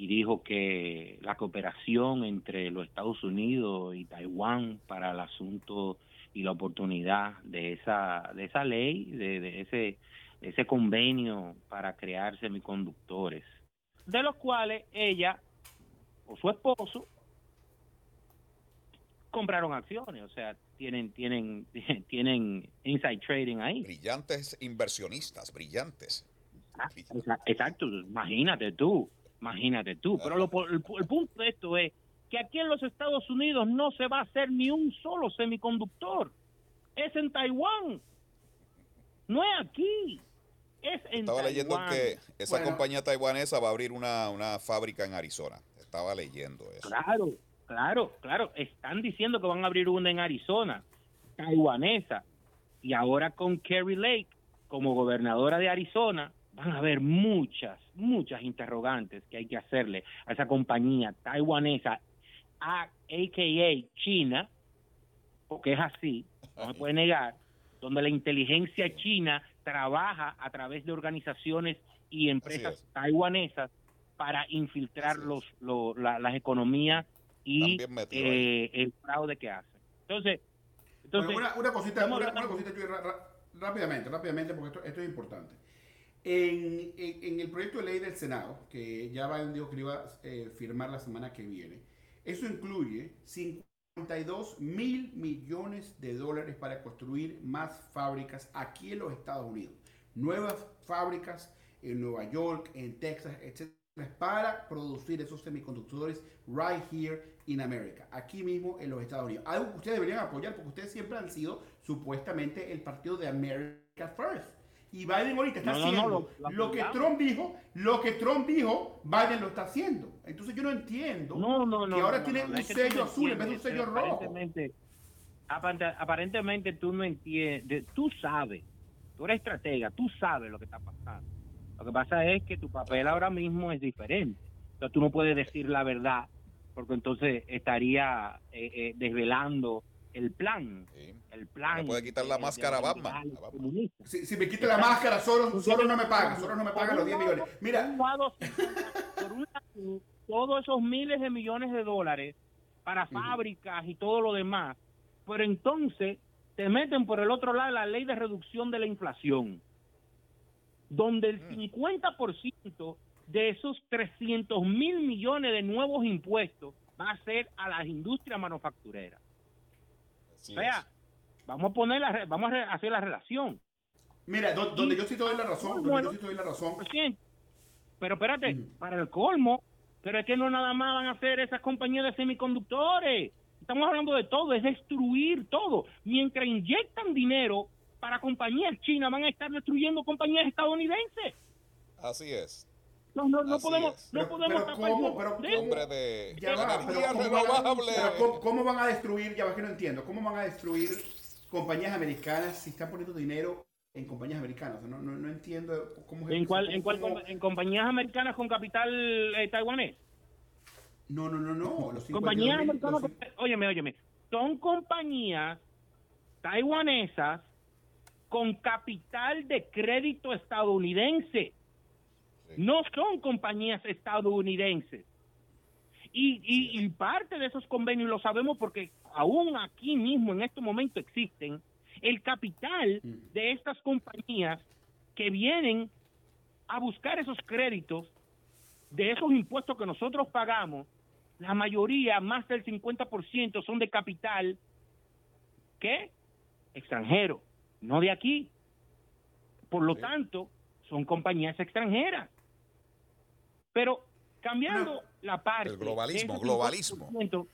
Speaker 16: y dijo que la cooperación entre los Estados Unidos y Taiwán para el asunto y la oportunidad de esa de esa ley de, ese ese convenio para crear semiconductores. De los cuales ella o su esposo compraron acciones o sea tienen tienen tienen inside trading ahí.
Speaker 2: Brillantes inversionistas brillantes.
Speaker 16: Ah, exacto imagínate tú Imagínate tú. Pero lo, el, punto de esto es que aquí en los Estados Unidos no se va a hacer ni un solo semiconductor. Es en Taiwán. No es aquí. Es en
Speaker 2: Estaba leyendo que esa compañía taiwanesa va a abrir una, una fábrica en Arizona. Estaba leyendo eso.
Speaker 16: Claro, claro, claro. Están diciendo que van a abrir una en Arizona, taiwanesa. Y ahora con Kerry Lake como gobernadora de Arizona, van a haber muchas, muchas interrogantes que hay que hacerle a esa compañía taiwanesa, a, a.k.a. China, porque es así, no se puede negar, donde la inteligencia china trabaja a través de organizaciones y empresas taiwanesas para infiltrar los, las economías y eh, el fraude que hacen. Entonces, entonces
Speaker 1: una, cosita, una, cosita rápidamente, rápidamente, porque esto, esto es importante. En, en, el proyecto de ley del Senado, que ya Biden dijo que iba a eh, firmar la semana que viene, eso incluye 52 mil millones de dólares para construir más fábricas aquí en los Estados Unidos. Nuevas fábricas en Nueva York, en Texas, etc. Para producir esos semiconductores right here in America, aquí mismo en los Estados Unidos. Algo que ustedes deberían apoyar porque ustedes siempre han sido supuestamente el partido de America First. Y Biden ahorita está haciendo lo, que Trump dijo, lo que Trump dijo, Biden lo está haciendo. Entonces yo no entiendo que ahora tiene un sello azul en vez de un sello rojo.
Speaker 16: Aparentemente, tú no entiendes, tú sabes, tú eres estratega, tú sabes lo que está pasando. Lo que pasa es que tu papel ahora mismo es diferente. Entonces tú no puedes decir la verdad, porque entonces estaría eh, eh, desvelando el plan. El plan.
Speaker 2: Me puede quitar la máscara a Batman.
Speaker 1: Si, me quita la máscara, solo, solo no me paga. Solo no me paga los 10 millones. Mira.
Speaker 16: Por un lado, todos esos miles de millones de dólares para fábricas y todo lo demás. Pero entonces te meten por el otro lado la ley de reducción de la inflación, donde el 50% de esos 300 mil millones de nuevos impuestos va a ser a las industrias manufactureras. Vea, vamos a poner la, re- vamos a hacer la relación.
Speaker 1: Mira, do- donde yo sí te doy la razón, donde
Speaker 16: Bueno.
Speaker 1: yo sí te doy la razón.
Speaker 16: Pero espérate, para el colmo, pero es que no nada más van a hacer esas compañías de semiconductores. Estamos hablando de todo, es destruir todo. Mientras inyectan dinero para compañías chinas, van a estar destruyendo compañías estadounidenses.
Speaker 2: Así es.
Speaker 16: No, no, no
Speaker 2: Así
Speaker 16: podemos,
Speaker 2: es.
Speaker 16: no
Speaker 1: Pero-
Speaker 16: podemos
Speaker 1: pero
Speaker 16: tapar
Speaker 1: ¿cómo? Pero.
Speaker 2: Hombre de
Speaker 1: Ya va, pero ¿cómo van a- pero ¿cómo, van a destruir? Ya va que no entiendo. ¿Cómo van a destruir compañías americanas si están poniendo dinero en compañías americanas? No, no, no entiendo cómo es
Speaker 16: ¿En cuál, en cuál en compañías americanas con capital eh, taiwanés?
Speaker 1: No, no, no, no. Los 52
Speaker 16: Compañías americanas,
Speaker 1: los-
Speaker 16: óyeme, óyeme, son compañías taiwanesas con capital de crédito estadounidense. No son compañías estadounidenses. Y, y, y parte de esos convenios lo sabemos porque aún aquí mismo en este momento existen el capital de estas compañías que vienen a buscar esos créditos de esos impuestos que nosotros pagamos, la mayoría, más del 50%, son de capital, ¿qué? Extranjero, no de aquí. Por lo tanto, son compañías extranjeras. Pero cambiando la parte...
Speaker 2: El globalismo, globalismo.
Speaker 16: 50%,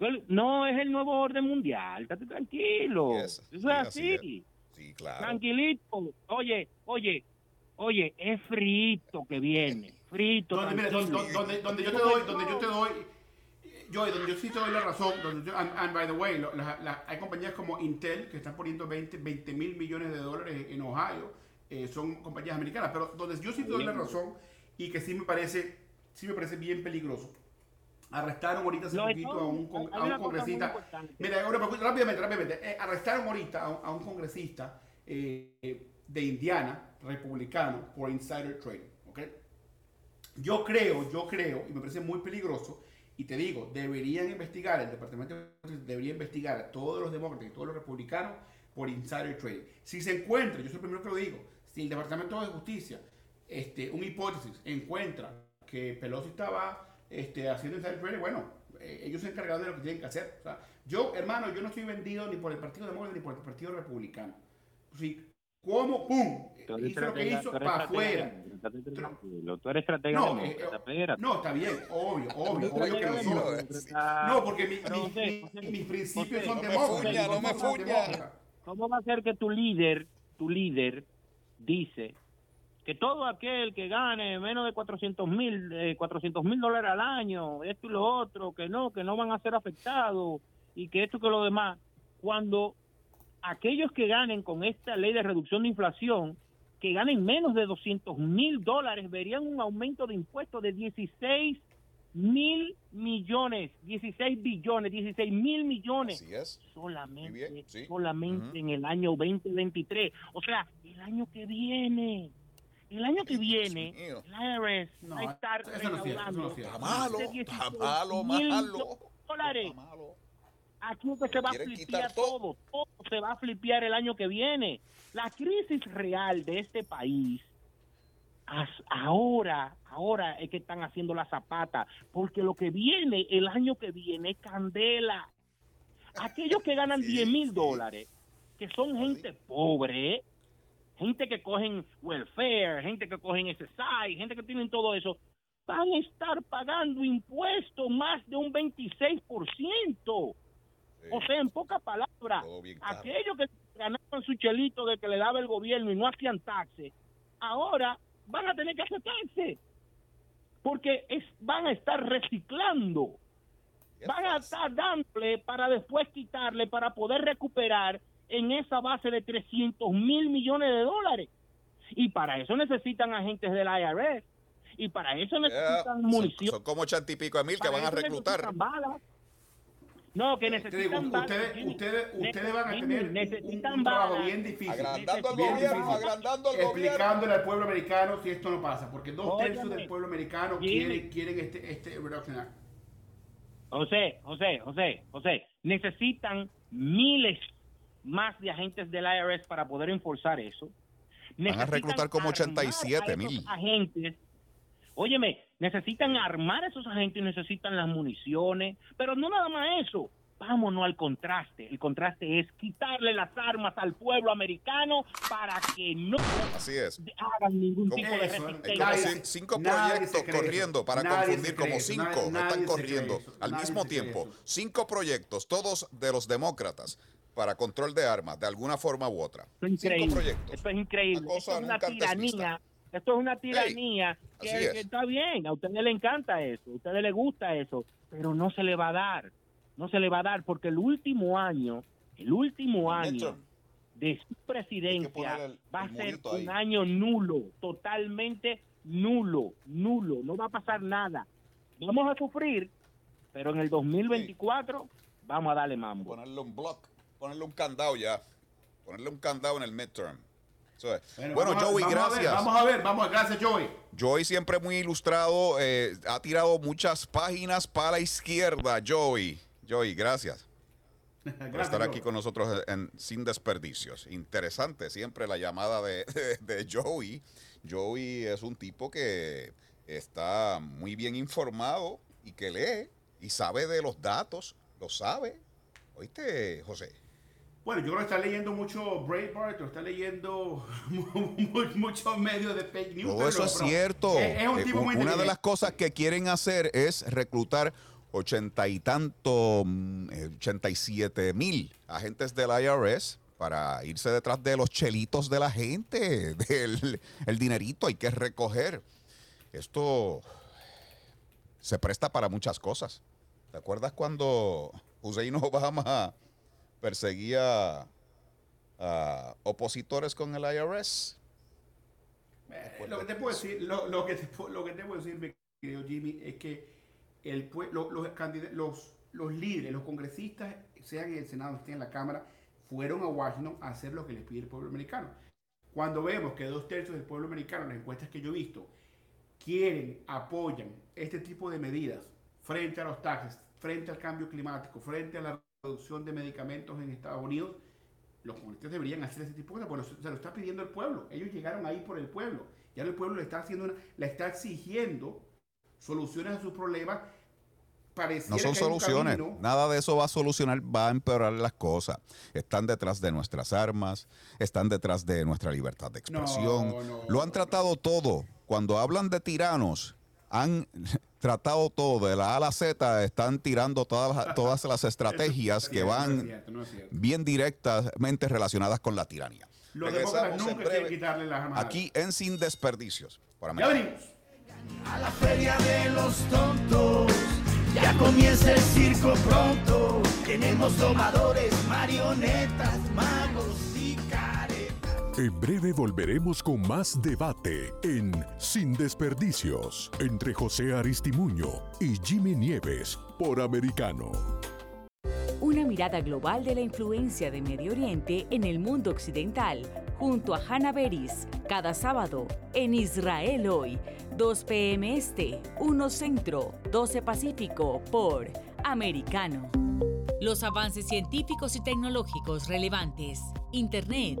Speaker 16: well, No es el nuevo orden mundial, estate tranquilo. Eso es
Speaker 2: sí, así
Speaker 16: así.
Speaker 2: Sí, claro.
Speaker 16: Tranquilito. Oye, oye, oye, es frito que viene. Frito.
Speaker 1: Donde, mira, donde, donde- donde yo te doy, donde yo te doy, yo, donde yo sí te doy la razón, donde yo- and, and by the way, lo- la- la- hay compañías como Intel que están poniendo 20, 20 mil millones de dólares en Ohio, eh, son compañías americanas, pero donde yo sí te doy la razón y que sí me parece, sí me parece bien peligroso. Arrestaron ahorita hace poquito a un, con- a un congresista. Mira, ahora, rápidamente, rápidamente. eh, arrestaron ahorita a un, a un congresista eh, de Indiana, republicano, por insider trading. ¿ok? Yo creo, yo creo, y me parece muy peligroso, y te digo, deberían investigar, el departamento debería investigar a todos los demócratas y todos los republicanos por insider trading. Si se encuentra, yo soy el primero que lo digo, si el departamento de justicia, este, un hipótesis, encuentra que Pelosi estaba este, haciendo insider trading, bueno, eh, ellos se encargaron de lo que tienen que hacer. O sea, yo, hermano, yo no estoy vendido ni por el Partido Demócrata ni por el Partido Republicano. Sí, ¿Cómo? ¡Pum! Hizo lo que hizo para afuera.
Speaker 16: Tú eres estratega
Speaker 1: No, eh,
Speaker 16: espérate.
Speaker 1: No, está bien, obvio, obvio, obvio que lo soy. No, porque mi- mi-
Speaker 16: José, José,
Speaker 1: mis principios
Speaker 16: José,
Speaker 1: son
Speaker 16: no me
Speaker 1: demócratas.
Speaker 16: fuña, no me fuña.
Speaker 1: demócratas.
Speaker 16: ¿Cómo va a ser que tu líder, tu líder, dice que todo aquel que gane menos de 400 mil, eh, 400 mil dólares al año, esto y lo otro, que no, que no van a ser afectados y que esto que lo demás, cuando aquellos que ganen con esta ley de reducción de inflación, que ganen menos de 200 mil dólares, verían un aumento de impuestos de 16 mil millones, 16 billones, 16 mil millones
Speaker 2: Así es.
Speaker 16: solamente,
Speaker 2: sí.
Speaker 16: solamente en el año 2023. O sea, el año que viene. El año que viene, el IRS
Speaker 1: No,
Speaker 16: va a estar recaudando.
Speaker 2: Está malo, está
Speaker 16: 16
Speaker 2: malo, malo.
Speaker 16: dólares. Aquí es que se va a flipear
Speaker 2: quitar
Speaker 16: todo, todo se va a flipear el año que viene. La crisis real de este país, as- ahora, ahora es que están haciendo la zapata, porque lo que viene, el año que viene, es candela. Aquellos que ganan 10 mil dólares, que son gente pobre, gente que cogen welfare, gente que cogen SSI, gente que tienen todo eso, van a estar pagando impuestos más de un 26%. O sea, en pocas palabras, aquellos que ganaban su chelito de que le daba el gobierno y no hacían taxes, ahora van a tener que hacer taxes. Porque es, van a estar reciclando. Van a estar dándole para después quitarle para poder recuperar en esa base de 300 mil millones de dólares. Y para eso necesitan agentes del IRS. Y para eso
Speaker 2: Yeah.
Speaker 16: necesitan
Speaker 2: Son,
Speaker 16: munición.
Speaker 2: son como ochenta y pico de mil que
Speaker 16: Para
Speaker 2: van a reclutar.
Speaker 16: balas. No, que
Speaker 1: digo,
Speaker 16: necesitan balas.
Speaker 1: ustedes, ustedes, ustedes van a tener un,
Speaker 16: necesitan
Speaker 1: un trabajo
Speaker 16: balas.
Speaker 1: bien difícil.
Speaker 2: Agrandando al gobierno, agrandando al
Speaker 1: explicándole
Speaker 2: gobierno.
Speaker 1: al pueblo americano si esto no pasa, porque dos tercios del pueblo americano quieren, quieren este, este Reduction Act.
Speaker 16: José, José, José, José, necesitan miles más de agentes del IRS para poder enforzar eso.
Speaker 2: Van a reclutar como
Speaker 16: Necesitan
Speaker 2: 87
Speaker 16: armar a
Speaker 2: mil.
Speaker 16: agentes. Óyeme, necesitan armar a esos agentes y necesitan las municiones, pero no nada más eso. vámonos al contraste. El contraste es quitarle las armas al pueblo americano para que no
Speaker 2: Así es.
Speaker 16: hagan ningún tipo de resistencia.
Speaker 2: como cinco
Speaker 1: nadie
Speaker 2: proyectos corriendo
Speaker 1: eso.
Speaker 2: para
Speaker 1: Nadie
Speaker 2: confundir, como
Speaker 1: eso.
Speaker 2: cinco
Speaker 1: Nadie-
Speaker 2: están corriendo al
Speaker 1: Nadie
Speaker 2: mismo tiempo.
Speaker 1: eso.
Speaker 2: Cinco proyectos, todos de los demócratas, para control de armas, de alguna forma u otra.
Speaker 16: Esto es increíble. Esto es increíble.
Speaker 2: Una
Speaker 16: Esto es tiranía. Esto es una tiranía que,
Speaker 2: así es.
Speaker 16: que está bien. A ustedes les encanta eso. A ustedes les gusta eso. Pero no se le va a dar. No se le va a dar porque el último año, el último año de su presidencia
Speaker 2: el-
Speaker 16: va a ser
Speaker 2: ahí.
Speaker 16: un año nulo. Totalmente nulo. Nulo. No va a pasar nada. Vamos a sufrir, pero en el 2024 vamos a darle mambo.
Speaker 2: Ponerle un block, ponerle un candado ya. Ponerle un candado en el midterm. Es. Bueno,
Speaker 1: vamos
Speaker 2: Joey,
Speaker 1: vamos a ver,
Speaker 2: gracias.
Speaker 1: vamos a ver, vamos gracias, Joey.
Speaker 2: Joey siempre muy ilustrado, eh, ha tirado muchas páginas para la izquierda, Joey. Joey, gracias por
Speaker 1: Gracias,
Speaker 2: estar aquí con nosotros en Sin Desperdicios. Interesante siempre la llamada de, de- de Joey. Joey es un tipo que está muy bien informado y que lee y sabe de los datos, lo sabe. ¿Oíste, José?
Speaker 1: Bueno, yo creo que está leyendo mucho Breitbart, o está leyendo mu- muchos medios de fake news.
Speaker 2: Todo eso es cierto.
Speaker 1: Es, es un
Speaker 2: Eh,
Speaker 1: tipo muy
Speaker 2: Una de las cosas que quieren hacer es reclutar ochenta y tanto, mm, eh, 87 mil agentes del IRS para irse detrás de los chelitos de la gente, del el dinerito hay que recoger. Esto se presta para muchas cosas. ¿Te acuerdas cuando Hussein Obama perseguía a opositores con el IRS?
Speaker 1: Eh, Lo que te puedo decir, lo, lo que te, pu- lo que te puedo decir, mi querido Jimmy, es que el, lo- los, los, los líderes, los congresistas, sean en el Senado, estén en la Cámara, fueron a Washington a hacer lo que les pide el pueblo americano. Cuando vemos que dos tercios del pueblo americano, en las encuestas que yo he visto, quieren, apoyan este tipo de medidas frente a los taxes, frente al cambio climático, frente a la reducción de medicamentos en Estados Unidos, los congresistas deberían hacer ese tipo de cosas, porque se lo está pidiendo el pueblo. Ellos llegaron ahí por el pueblo. Ya el pueblo le está haciendo una- le está exigiendo soluciones a sus problemas. Pareciera
Speaker 2: No son soluciones.
Speaker 1: camino.
Speaker 2: Nada de eso va a solucionar, va a empeorar las cosas. Están detrás de nuestras armas, están detrás de nuestra libertad de expresión.
Speaker 1: No, no,
Speaker 2: Lo han tratado todo. Cuando hablan de tiranos, han tratado todo. De la A a la Z están tirando todas las, todas las estrategias que van
Speaker 1: cierto, no
Speaker 2: bien directamente relacionadas con la tiranía.
Speaker 1: Los demócratas nunca quieren quitarle las armas.
Speaker 2: Aquí en Sin Desperdicios.
Speaker 1: Ya venimos.
Speaker 17: A la feria de los tontos, ya comienza el circo pronto. Tenemos domadores, marionetas, magos.
Speaker 3: En breve volveremos con más debate en Sin Desperdicios entre José Aristimuño y Jimmy Nieves por Americano.
Speaker 18: Una mirada global de la influencia de Medio Oriente en el mundo occidental, junto a Hannah Beris, cada sábado en Israel hoy, 2 p.m. Este, 1 Centro, 12 Pacífico, por Americano. Los avances científicos y tecnológicos relevantes, Internet,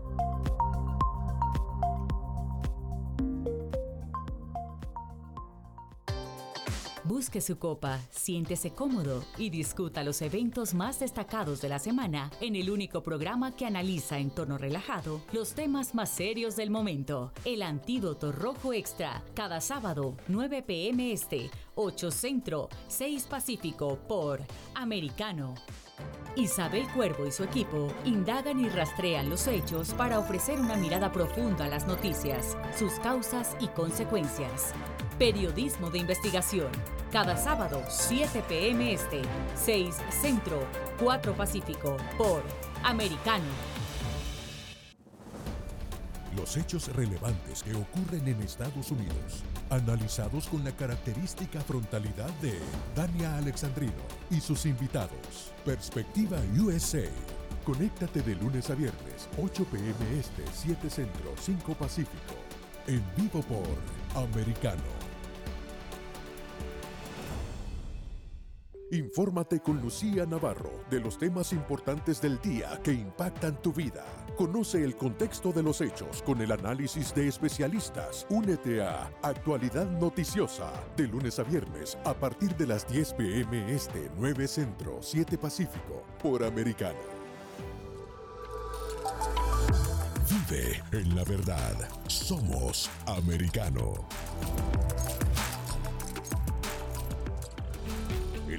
Speaker 18: Busque su copa, siéntese cómodo y discuta los eventos más destacados de la semana en el único programa que analiza en tono relajado los temas más serios del momento. El Antídoto Rojo Extra, cada sábado, 9 p.m. Este, 8 Centro, 6 Pacífico por Americano. Isabel Cuervo y su equipo indagan y rastrean los hechos para ofrecer una mirada profunda a las noticias, sus causas y consecuencias. Periodismo de investigación. Cada sábado, 7 p.m. Este, 6 Centro, 4 Pacífico, por Americano.
Speaker 3: Los hechos relevantes que ocurren en Estados Unidos, analizados con la característica frontalidad de Dania Alexandrino y sus invitados. Perspectiva USA. Conéctate de lunes a viernes, 8 p.m. Este, 7 Centro, 5 Pacífico. En vivo por Americano. Infórmate con Lucía Navarro de los temas importantes del día que impactan tu vida. Conoce el contexto de los hechos con el análisis de especialistas. Únete a Actualidad Noticiosa de lunes a viernes a partir de las 10 pm este 9 Centro 7 Pacífico por Americano. Vive en la verdad. Somos americano.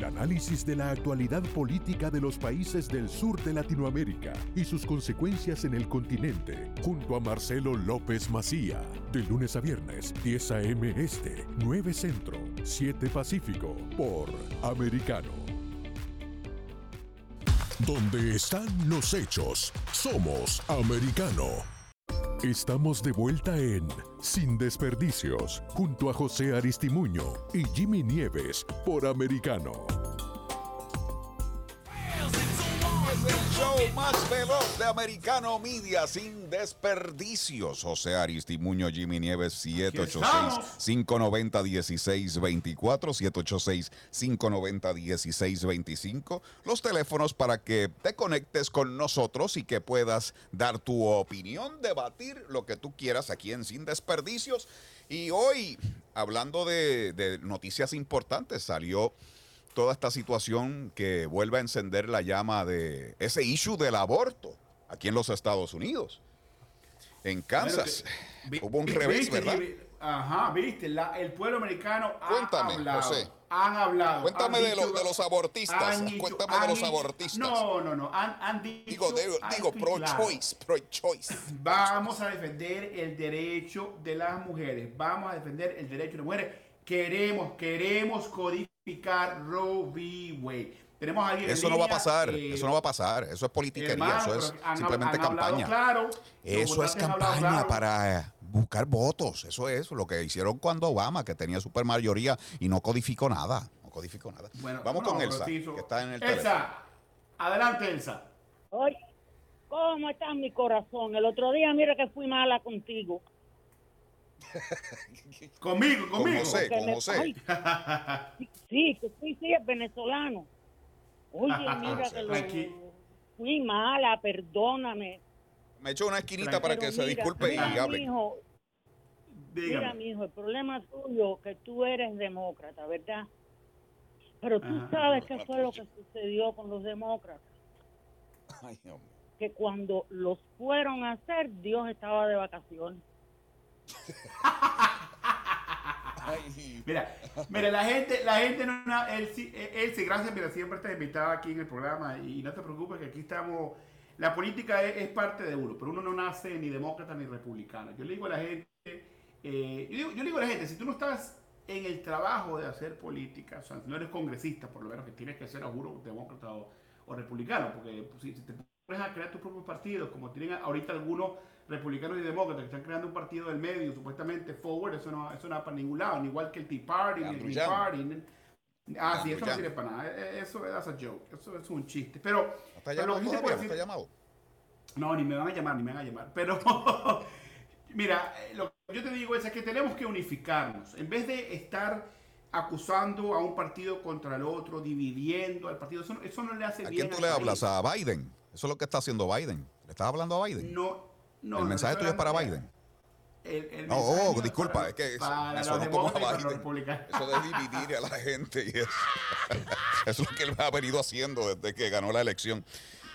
Speaker 3: El análisis de la actualidad política de los países del sur de Latinoamérica y sus consecuencias en el continente, junto a Marcelo López Macía, de lunes a viernes, 10 a.m. Este, 9 Centro, 7 Pacífico, por Americano. Donde están los hechos, somos americano. Estamos de vuelta en Sin Desperdicios, junto a José Aristimuño y Jimmy Nieves por Americano.
Speaker 2: Show más veloz de Americano Media sin desperdicios. José Aristimuño, Jimmy Nieves, 786-590-1624, 786-590-1625. Los teléfonos para que te conectes con nosotros y que puedas dar tu opinión, debatir lo que tú quieras aquí en Sin Desperdicios. Y hoy, hablando de, de noticias importantes, salió toda esta situación que vuelve a encender la llama de ese issue del aborto aquí en los Estados Unidos. En Kansas hubo un revés,
Speaker 1: viste,
Speaker 2: ¿verdad?
Speaker 1: Ajá, viste, la- el pueblo americano
Speaker 2: Cuéntame,
Speaker 1: ha hablado.
Speaker 2: José.
Speaker 1: Han hablado.
Speaker 2: Cuéntame
Speaker 1: han
Speaker 2: de los- de los abortistas,
Speaker 1: dicho-
Speaker 2: cuéntame de los
Speaker 1: dicho-
Speaker 2: abortistas.
Speaker 1: No, no, no. Han, han dicho.
Speaker 2: Digo, digo
Speaker 1: y
Speaker 2: pro-choice, pro-choice.
Speaker 1: Vamos a defender el derecho de las mujeres. Vamos a defender el derecho de las mujeres. Queremos, queremos codificar Roe v. Wade. Tenemos a alguien en
Speaker 2: Eso no va a pasar,
Speaker 1: eh,
Speaker 2: eso no va a pasar, eso es politiquería,
Speaker 1: hermano,
Speaker 2: eso es
Speaker 1: han-
Speaker 2: simplemente
Speaker 1: han
Speaker 2: campaña.
Speaker 1: claro,
Speaker 2: eso es campaña
Speaker 1: claro.
Speaker 2: para buscar votos, eso es lo que hicieron cuando Obama, que tenía super mayoría y no codificó nada, no codificó nada.
Speaker 1: Bueno,
Speaker 2: Vamos
Speaker 1: no,
Speaker 2: con Elsa,
Speaker 1: hizo-
Speaker 2: que está en el teléfono.
Speaker 1: Elsa, adelante, Elsa.
Speaker 19: Oye, ¿cómo está mi corazón? El otro día, mira que fui mala contigo.
Speaker 1: Conmigo,
Speaker 2: Con
Speaker 1: conmigo.
Speaker 2: José, con José.
Speaker 19: ay, sí, que sí, sí, es venezolano. Oye, mira que lo, fui mala, perdóname.
Speaker 2: Me echó una esquinita para que se disculpe
Speaker 19: mira,
Speaker 2: y hable.
Speaker 19: mijo, mira,
Speaker 1: Dígame.
Speaker 19: mijo, el problema tuyo que tú eres demócrata, ¿verdad? Pero tú
Speaker 2: Ajá.
Speaker 19: sabes qué fue lo que sucedió con los demócratas.
Speaker 2: Ay.
Speaker 19: Que cuando los fueron a hacer, Dios estaba de vacaciones.
Speaker 1: Mira, mira, la gente, la gente no, no, sí, él sí, gracias, mira, siempre te invitado aquí en el programa y no te preocupes que aquí estamos, la política es, parte de uno, pero uno no nace ni demócrata ni republicano. Yo le digo a la gente, eh, yo, le digo a la gente, si tú no estás en el trabajo de hacer política, o sea, si no eres congresista, por lo menos que tienes que ser, juro, demócrata o, republicano, porque si, si te pones a crear tus propios partidos, como tienen ahorita algunos republicanos y demócratas que están creando un partido del medio, supuestamente forward, eso no, eso no va para ningún lado, ni igual que el Tea Party, ni el Green
Speaker 2: Yang.
Speaker 1: Party. Ah, sí, eso no sirve para nada. eh, Eso es a joke. Eso es un chiste. Pero.
Speaker 2: ¿No está llamado todavía? ¿No está
Speaker 1: decir-
Speaker 2: llamado?
Speaker 1: no, ni me van a llamar, ni me van a llamar. Pero, mira, eh, lo que yo te digo es que tenemos que unificarnos. En vez de estar acusando a un partido contra el otro, dividiendo al partido, eso, no- eso no le hace
Speaker 2: ¿A
Speaker 1: bien
Speaker 2: quién tú le hablas? ¿A Biden? Eso es lo que está haciendo Biden. ¿Le estás hablando a Biden?
Speaker 1: No, no.
Speaker 2: ¿El
Speaker 1: no,
Speaker 2: mensaje tuyo es para Biden?
Speaker 1: El, el
Speaker 2: No,
Speaker 1: mensaje
Speaker 2: oh,
Speaker 1: mío
Speaker 2: disculpa,
Speaker 1: para-
Speaker 2: es que eso- sonó como a Biden. Eso de dividir a la gente y eso. Eso es lo que él ha venido haciendo desde que ganó la elección,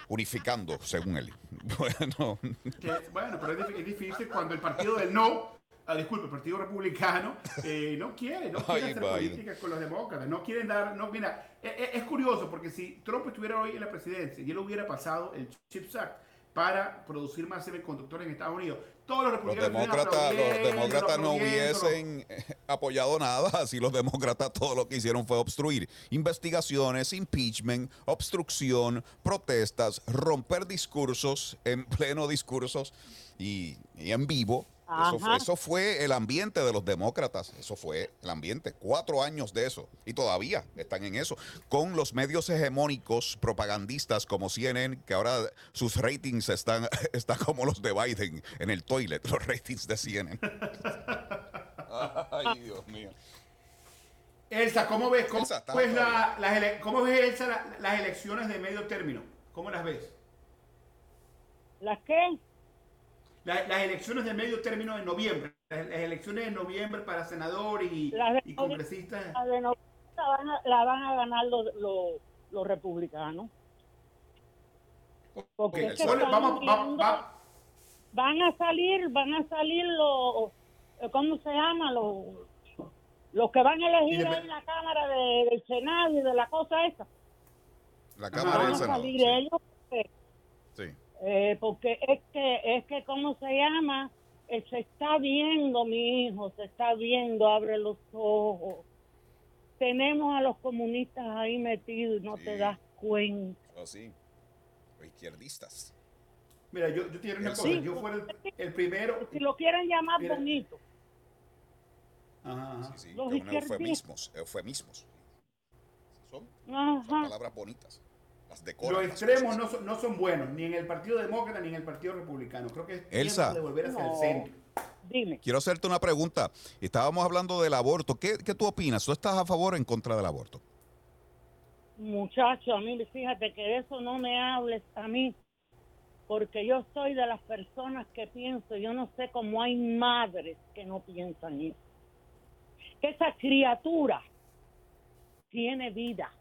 Speaker 2: unificando, según él. Bueno,
Speaker 1: Que, bueno, pero es, dif- es difícil cuando el partido del no, ah, disculpe, el partido republicano eh, no quiere, no quiere
Speaker 2: Ay,
Speaker 1: hacer
Speaker 2: Biden.
Speaker 1: política con los demócratas, no quieren dar, no, mira, e- e- es, curioso porque si Trump estuviera hoy en la presidencia y él hubiera pasado el CHIPS Act para producir más semiconductores en Estados Unidos, todos los
Speaker 2: demócratas, los demócratas no hubiesen eh, apoyado nada, así los demócratas todo lo que hicieron fue obstruir investigaciones, impeachment, obstrucción, protestas, romper discursos en pleno discursos y, y en vivo. Eso fue, eso fue el ambiente de los demócratas, eso fue el ambiente, cuatro años de eso, y todavía están en eso, con los medios hegemónicos propagandistas como CNN, que ahora sus ratings están, están como los de Biden en el toilet, los ratings de CNN. Ay, Dios mío.
Speaker 1: Elsa, ¿cómo ves, cómo
Speaker 2: Elsa, todavía.
Speaker 1: la- las, ele- cómo ves Elsa, la- las elecciones de medio término? ¿Cómo las ves?
Speaker 19: ¿Las qué?
Speaker 1: La- las elecciones de medio término en noviembre. Las, las elecciones de noviembre para senadores y,
Speaker 19: Las de
Speaker 1: y congresistas.
Speaker 19: La de noviembre la van a, la van a ganar los, los, los republicanos. Porque es que
Speaker 1: Bueno,
Speaker 19: están
Speaker 1: vamos- va-
Speaker 19: viendo-
Speaker 1: va-
Speaker 19: van a salir, van a salir los, ¿cómo se llama? Los, los que van a elegir
Speaker 1: de-
Speaker 19: ahí en la Cámara de- del Senado y de la cosa esa.
Speaker 2: La Cámara del
Speaker 19: a
Speaker 2: Senado.
Speaker 19: salir
Speaker 2: sí.
Speaker 19: ellos
Speaker 2: Sí.
Speaker 19: Eh, porque es que, es que, ¿cómo se llama? Eh, se está viendo, mi hijo, se está viendo, abre los ojos. Tenemos a los comunistas ahí metidos y no te
Speaker 2: Sí.
Speaker 19: das cuenta.
Speaker 2: Así. Los izquierdistas.
Speaker 1: Mira, yo, yo diré una cosa.
Speaker 19: Sí,
Speaker 1: Yo fuera el, el primero.
Speaker 19: Si lo quieren llamar
Speaker 1: Mira.
Speaker 19: bonito.
Speaker 1: Ajá, ajá.
Speaker 2: Sí, sí,
Speaker 19: Los izquierdistas.
Speaker 2: eufemismos. Eufemismos. Son, son palabras bonitas. Las decoran.
Speaker 1: Los extremos no son, no son buenos, ni en el Partido Demócrata ni en el Partido Republicano. Creo que es tiempo
Speaker 2: Elsa.
Speaker 1: de volver hacia
Speaker 19: No.
Speaker 1: el centro.
Speaker 19: Dime.
Speaker 2: Quiero hacerte una pregunta. Estábamos hablando del aborto. ¿Qué, qué tú opinas? ¿Tú estás a favor o en contra del aborto?
Speaker 19: Muchacho, a mí, fíjate que de eso no me hables a mí, porque yo soy de las personas que pienso, yo no sé cómo hay madres que no piensan eso. Que esa criatura tiene vida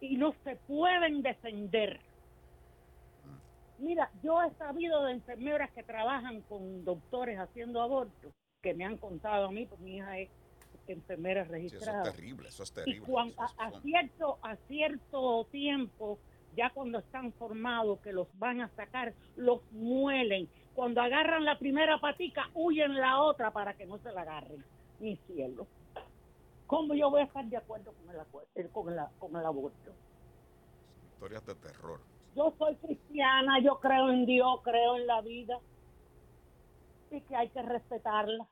Speaker 19: y no se pueden defender. Mira, yo he sabido de enfermeras que trabajan con doctores haciendo abortos, que me han contado a mí, pues mi hija es enfermera
Speaker 2: Sí, eso
Speaker 19: registrada.
Speaker 2: es terrible. Eso es
Speaker 19: Y
Speaker 2: terrible. Eso
Speaker 19: a,
Speaker 2: es-
Speaker 19: a cierto, a cierto tiempo, ya cuando están formados, que los van a sacar, los muelen. Cuando agarran la primera patica, huyen la otra para que no se la agarren. Mi cielo. ¿Cómo yo voy a estar de acuerdo con el, con el, con el aborto?
Speaker 2: historias de terror.
Speaker 19: Yo soy cristiana, yo creo en Dios, creo en la vida y que hay que respetarla.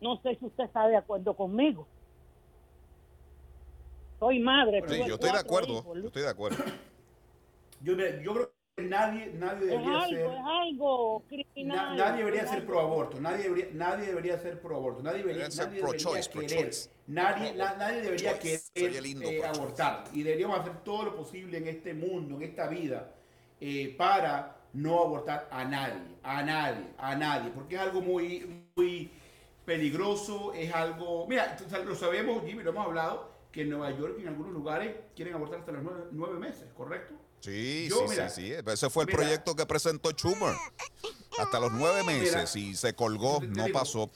Speaker 19: No sé si usted está de acuerdo conmigo. Soy madre.
Speaker 2: Sí, yo estoy de acuerdo.
Speaker 19: hijos,
Speaker 2: Yo estoy de acuerdo.
Speaker 1: Yo, yo creo nadie, nadie
Speaker 19: Es
Speaker 1: debería
Speaker 19: algo,
Speaker 1: ser.
Speaker 19: es algo
Speaker 1: na-
Speaker 19: criminal.
Speaker 1: nadie debería
Speaker 19: es
Speaker 1: ser
Speaker 19: algo-
Speaker 1: pro aborto, nadie debería, nadie debería ser pro aborto, nadie debería,
Speaker 2: Debería ser
Speaker 1: nadie debería
Speaker 2: pro-choice,
Speaker 1: querer, nadie, na- nadie debería
Speaker 2: Choice.
Speaker 1: querer
Speaker 2: lindo
Speaker 1: eh, abortar y deberíamos hacer todo lo posible en este mundo, en esta vida, eh, para no abortar a nadie, a nadie, a nadie, porque es algo muy, muy peligroso, es algo, mira, lo sabemos, Jimmy, lo hemos hablado, que en Nueva York en algunos lugares quieren abortar hasta los nueve, nueve meses, ¿correcto?
Speaker 2: Sí,
Speaker 1: Yo,
Speaker 2: sí,
Speaker 1: mira,
Speaker 2: sí, sí. Ese fue el
Speaker 1: mira.
Speaker 2: proyecto que presentó Schumer. Hasta los nueve meses
Speaker 1: Mira,
Speaker 2: y se colgó, no
Speaker 1: digo,
Speaker 2: pasó.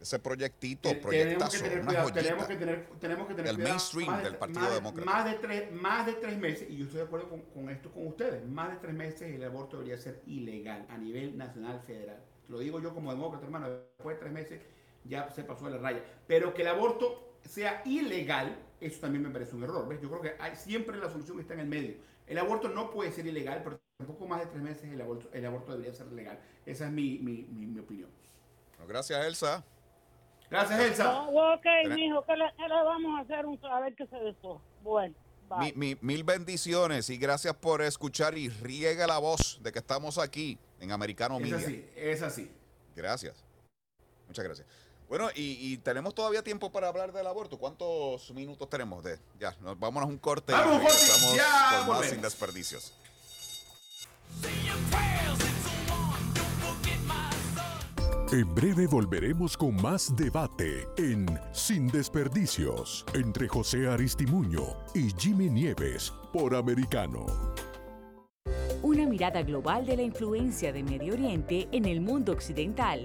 Speaker 2: Ese proyectito,
Speaker 1: Te- tenemos
Speaker 2: proyectazo,
Speaker 1: que tener
Speaker 2: una
Speaker 1: tenemos que tener, tenemos que tener
Speaker 2: del
Speaker 1: cuidado.
Speaker 2: mainstream
Speaker 1: Más de-
Speaker 2: del Partido
Speaker 1: más de-
Speaker 2: Demócrata.
Speaker 1: Más de, tres, más de tres meses, y yo estoy de acuerdo con, con esto con ustedes, más de tres meses el aborto debería ser ilegal a nivel nacional federal. Lo digo yo como demócrata, hermano, después de tres meses ya se pasó de la raya. Pero que el aborto sea ilegal, eso también me parece un error. ¿ves? Yo creo que hay, siempre la solución está en el medio. El aborto no puede ser ilegal, pero tampoco más de tres meses el aborto, el aborto debería ser legal. Esa es mi, mi, mi, mi opinión.
Speaker 2: Bueno, gracias, Elsa.
Speaker 1: Gracias, Elsa.
Speaker 19: No, ok, mijo, ¿qué le, qué le vamos a hacer? Un, a ver qué se desó. Bueno, bye.
Speaker 2: Mi- mi- mil bendiciones y gracias por escuchar y riegue la voz de que estamos aquí en Americano
Speaker 1: Es
Speaker 2: Media.
Speaker 1: así, es así.
Speaker 2: Gracias. Muchas gracias. Bueno, y, y tenemos todavía tiempo para hablar del aborto. ¿Cuántos minutos tenemos? de Ya, nos, vámonos a un corte
Speaker 1: Vamos
Speaker 2: y
Speaker 1: un corte,
Speaker 2: regresamos
Speaker 1: ya
Speaker 2: con más sin desperdicios.
Speaker 3: En breve volveremos con más debate en Sin Desperdicios entre José Aristimuño y Jimmy Nieves por Americano.
Speaker 18: Una mirada global de la influencia de Medio Oriente en el mundo occidental,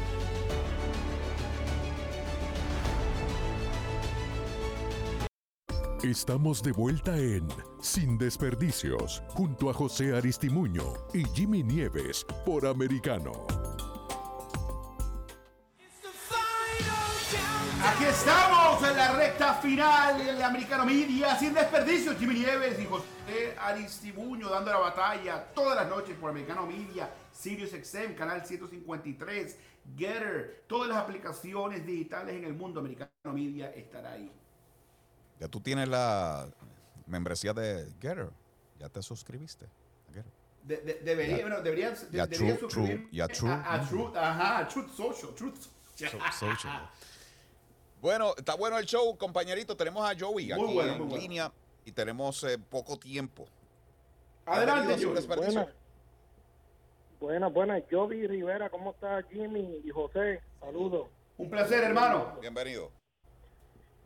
Speaker 3: Estamos de vuelta en Sin Desperdicios, junto a José Aristimuño y Jimmy Nieves por Americano.
Speaker 1: Aquí estamos en la recta final de Americano Media, sin desperdicio. Jimmy Nieves y José Aristimuño dando la batalla todas las noches por Americano Media, Sirius XM, Canal 153, Getter, todas las aplicaciones digitales en el mundo. Americano Media estará ahí.
Speaker 2: Ya tú tienes la membresía de Getter. Ya te suscribiste. a Getter.
Speaker 1: De- de- debería,
Speaker 2: Ya.
Speaker 1: bueno, deberían, de-
Speaker 2: Ya True- ya True.
Speaker 1: A, a Truth, ajá, a Truth Social, Truth Social.
Speaker 2: Bueno, está bueno el show, compañerito. Tenemos a Joey
Speaker 1: Muy
Speaker 2: aquí
Speaker 1: bueno,
Speaker 2: en
Speaker 1: muy bueno.
Speaker 2: línea y tenemos eh, poco tiempo.
Speaker 1: Adelante, Joey.
Speaker 20: Buenas, buenas. Jovi Rivera, ¿cómo está Jimmy y José? Saludos.
Speaker 1: Un placer, hermano.
Speaker 2: Bienvenido.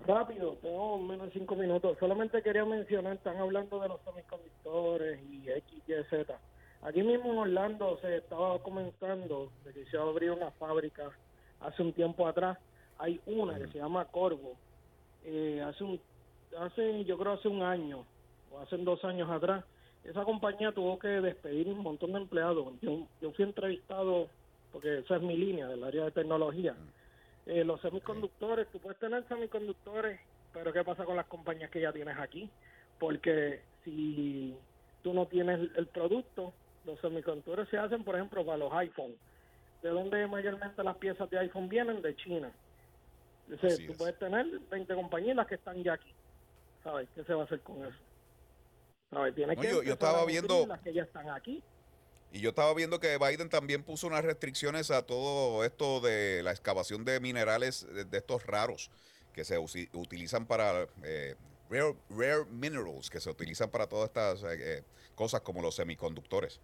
Speaker 20: Rápido, tengo menos de cinco minutos. Solamente quería mencionar, están hablando de los semiconductores y X, Y, Z. Aquí mismo en Orlando se estaba comentando de que se abrió una fábrica hace un tiempo atrás. Hay una que se llama Corvo. Eh, hace un, hace, yo creo hace un año o hace dos años atrás, esa compañía tuvo que despedir un montón de empleados. Yo, yo fui entrevistado, porque esa es mi línea del área de tecnología. Eh, los semiconductores, tú puedes tener semiconductores, pero ¿qué pasa con las compañías que ya tienes aquí? Porque si tú no tienes el- producto, los semiconductores se hacen, por ejemplo, para los iPhone. ¿De dónde mayormente las piezas de iPhone vienen? De China. Entonces,
Speaker 2: Así
Speaker 20: tú
Speaker 2: es.
Speaker 20: puedes tener 20 compañías las que están ya aquí. ¿Sabes? ¿Qué se va a hacer con eso? ¿Sabes? Tienes
Speaker 2: No,
Speaker 20: que
Speaker 2: yo- estaba viendo-
Speaker 20: las que ya están aquí.
Speaker 2: Y yo estaba viendo que Biden también puso unas restricciones a todo esto de la excavación de minerales de, estos raros que se utilizan para eh, rare, minerals, que se utilizan para todas estas eh, eh, cosas como los semiconductores.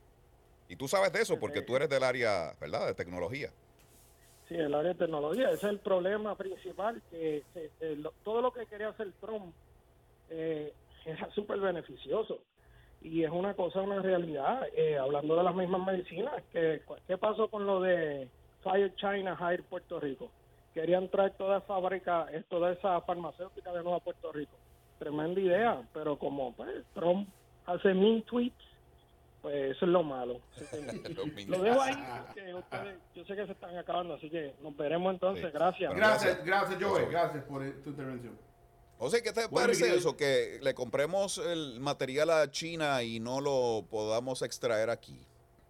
Speaker 2: Y tú sabes de eso porque tú eres del área, ¿verdad?, de tecnología.
Speaker 20: Sí, el área de tecnología, ese es el problema principal, que todo lo que quería hacer Trump era súper beneficioso. Y es una cosa, una realidad, eh, hablando de las mismas medicinas, que, ¿qué pasó con lo de Fire China, Hire Puerto Rico? Querían traer toda esa fábrica, toda esa farmacéutica de nuevo a Puerto Rico. Tremenda idea, pero como pues, Trump hace mil tweets, pues eso es lo malo. Que lo dejo ahí, porque ustedes, yo sé que se están acabando, así que nos veremos entonces. Gracias.
Speaker 1: Gracias, gracias, Joey. Gracias por tu intervención.
Speaker 2: O sea, ¿qué te
Speaker 1: Bueno,
Speaker 2: parece
Speaker 1: Miguel.
Speaker 2: eso? Que le compremos el material a China y no lo podamos extraer aquí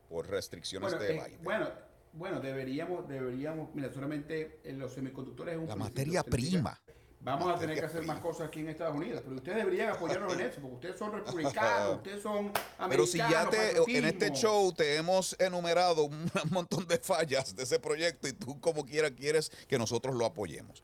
Speaker 2: por restricciones
Speaker 1: Bueno,
Speaker 2: de
Speaker 1: eh,
Speaker 2: Biden.
Speaker 1: bueno, bueno, deberíamos, deberíamos, mira, solamente en los semiconductores es un
Speaker 2: La materia prima.
Speaker 1: Vamos a tener que hacer más cosas aquí en Estados Unidos, pero ustedes deberían apoyarnos en eso, porque ustedes son republicanos, ustedes son americanos.
Speaker 2: Pero si ya te, en este show te hemos enumerado un montón de fallas de ese proyecto y tú como quiera quieres que nosotros lo apoyemos.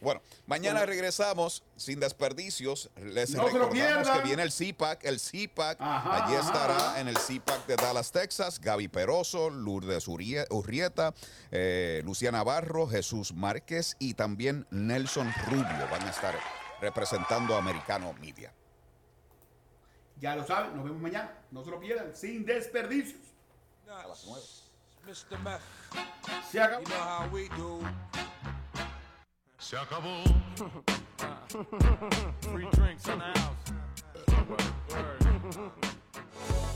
Speaker 2: Bueno, mañana
Speaker 1: Bueno.
Speaker 2: regresamos sin desperdicios. Les
Speaker 1: No se lo
Speaker 2: recordamos
Speaker 1: pierdan.
Speaker 2: que viene el CPAC. El CPAC,
Speaker 1: Ajá,
Speaker 2: allí
Speaker 1: ajá,
Speaker 2: estará
Speaker 1: ajá.
Speaker 2: en el CPAC de Dallas, Texas. Gaby Peroso, Lourdes Urrieta, eh, Lucía Navarro, Jesús Márquez y también Nelson Rubio van a estar representando a Americano Media.
Speaker 1: Ya lo saben, nos vemos mañana. No se lo pierdan, sin desperdicios.
Speaker 2: A las nueve.
Speaker 17: Mr. Meth.
Speaker 1: Se acabó.
Speaker 21: Se acabó.
Speaker 17: Free drinks in the house.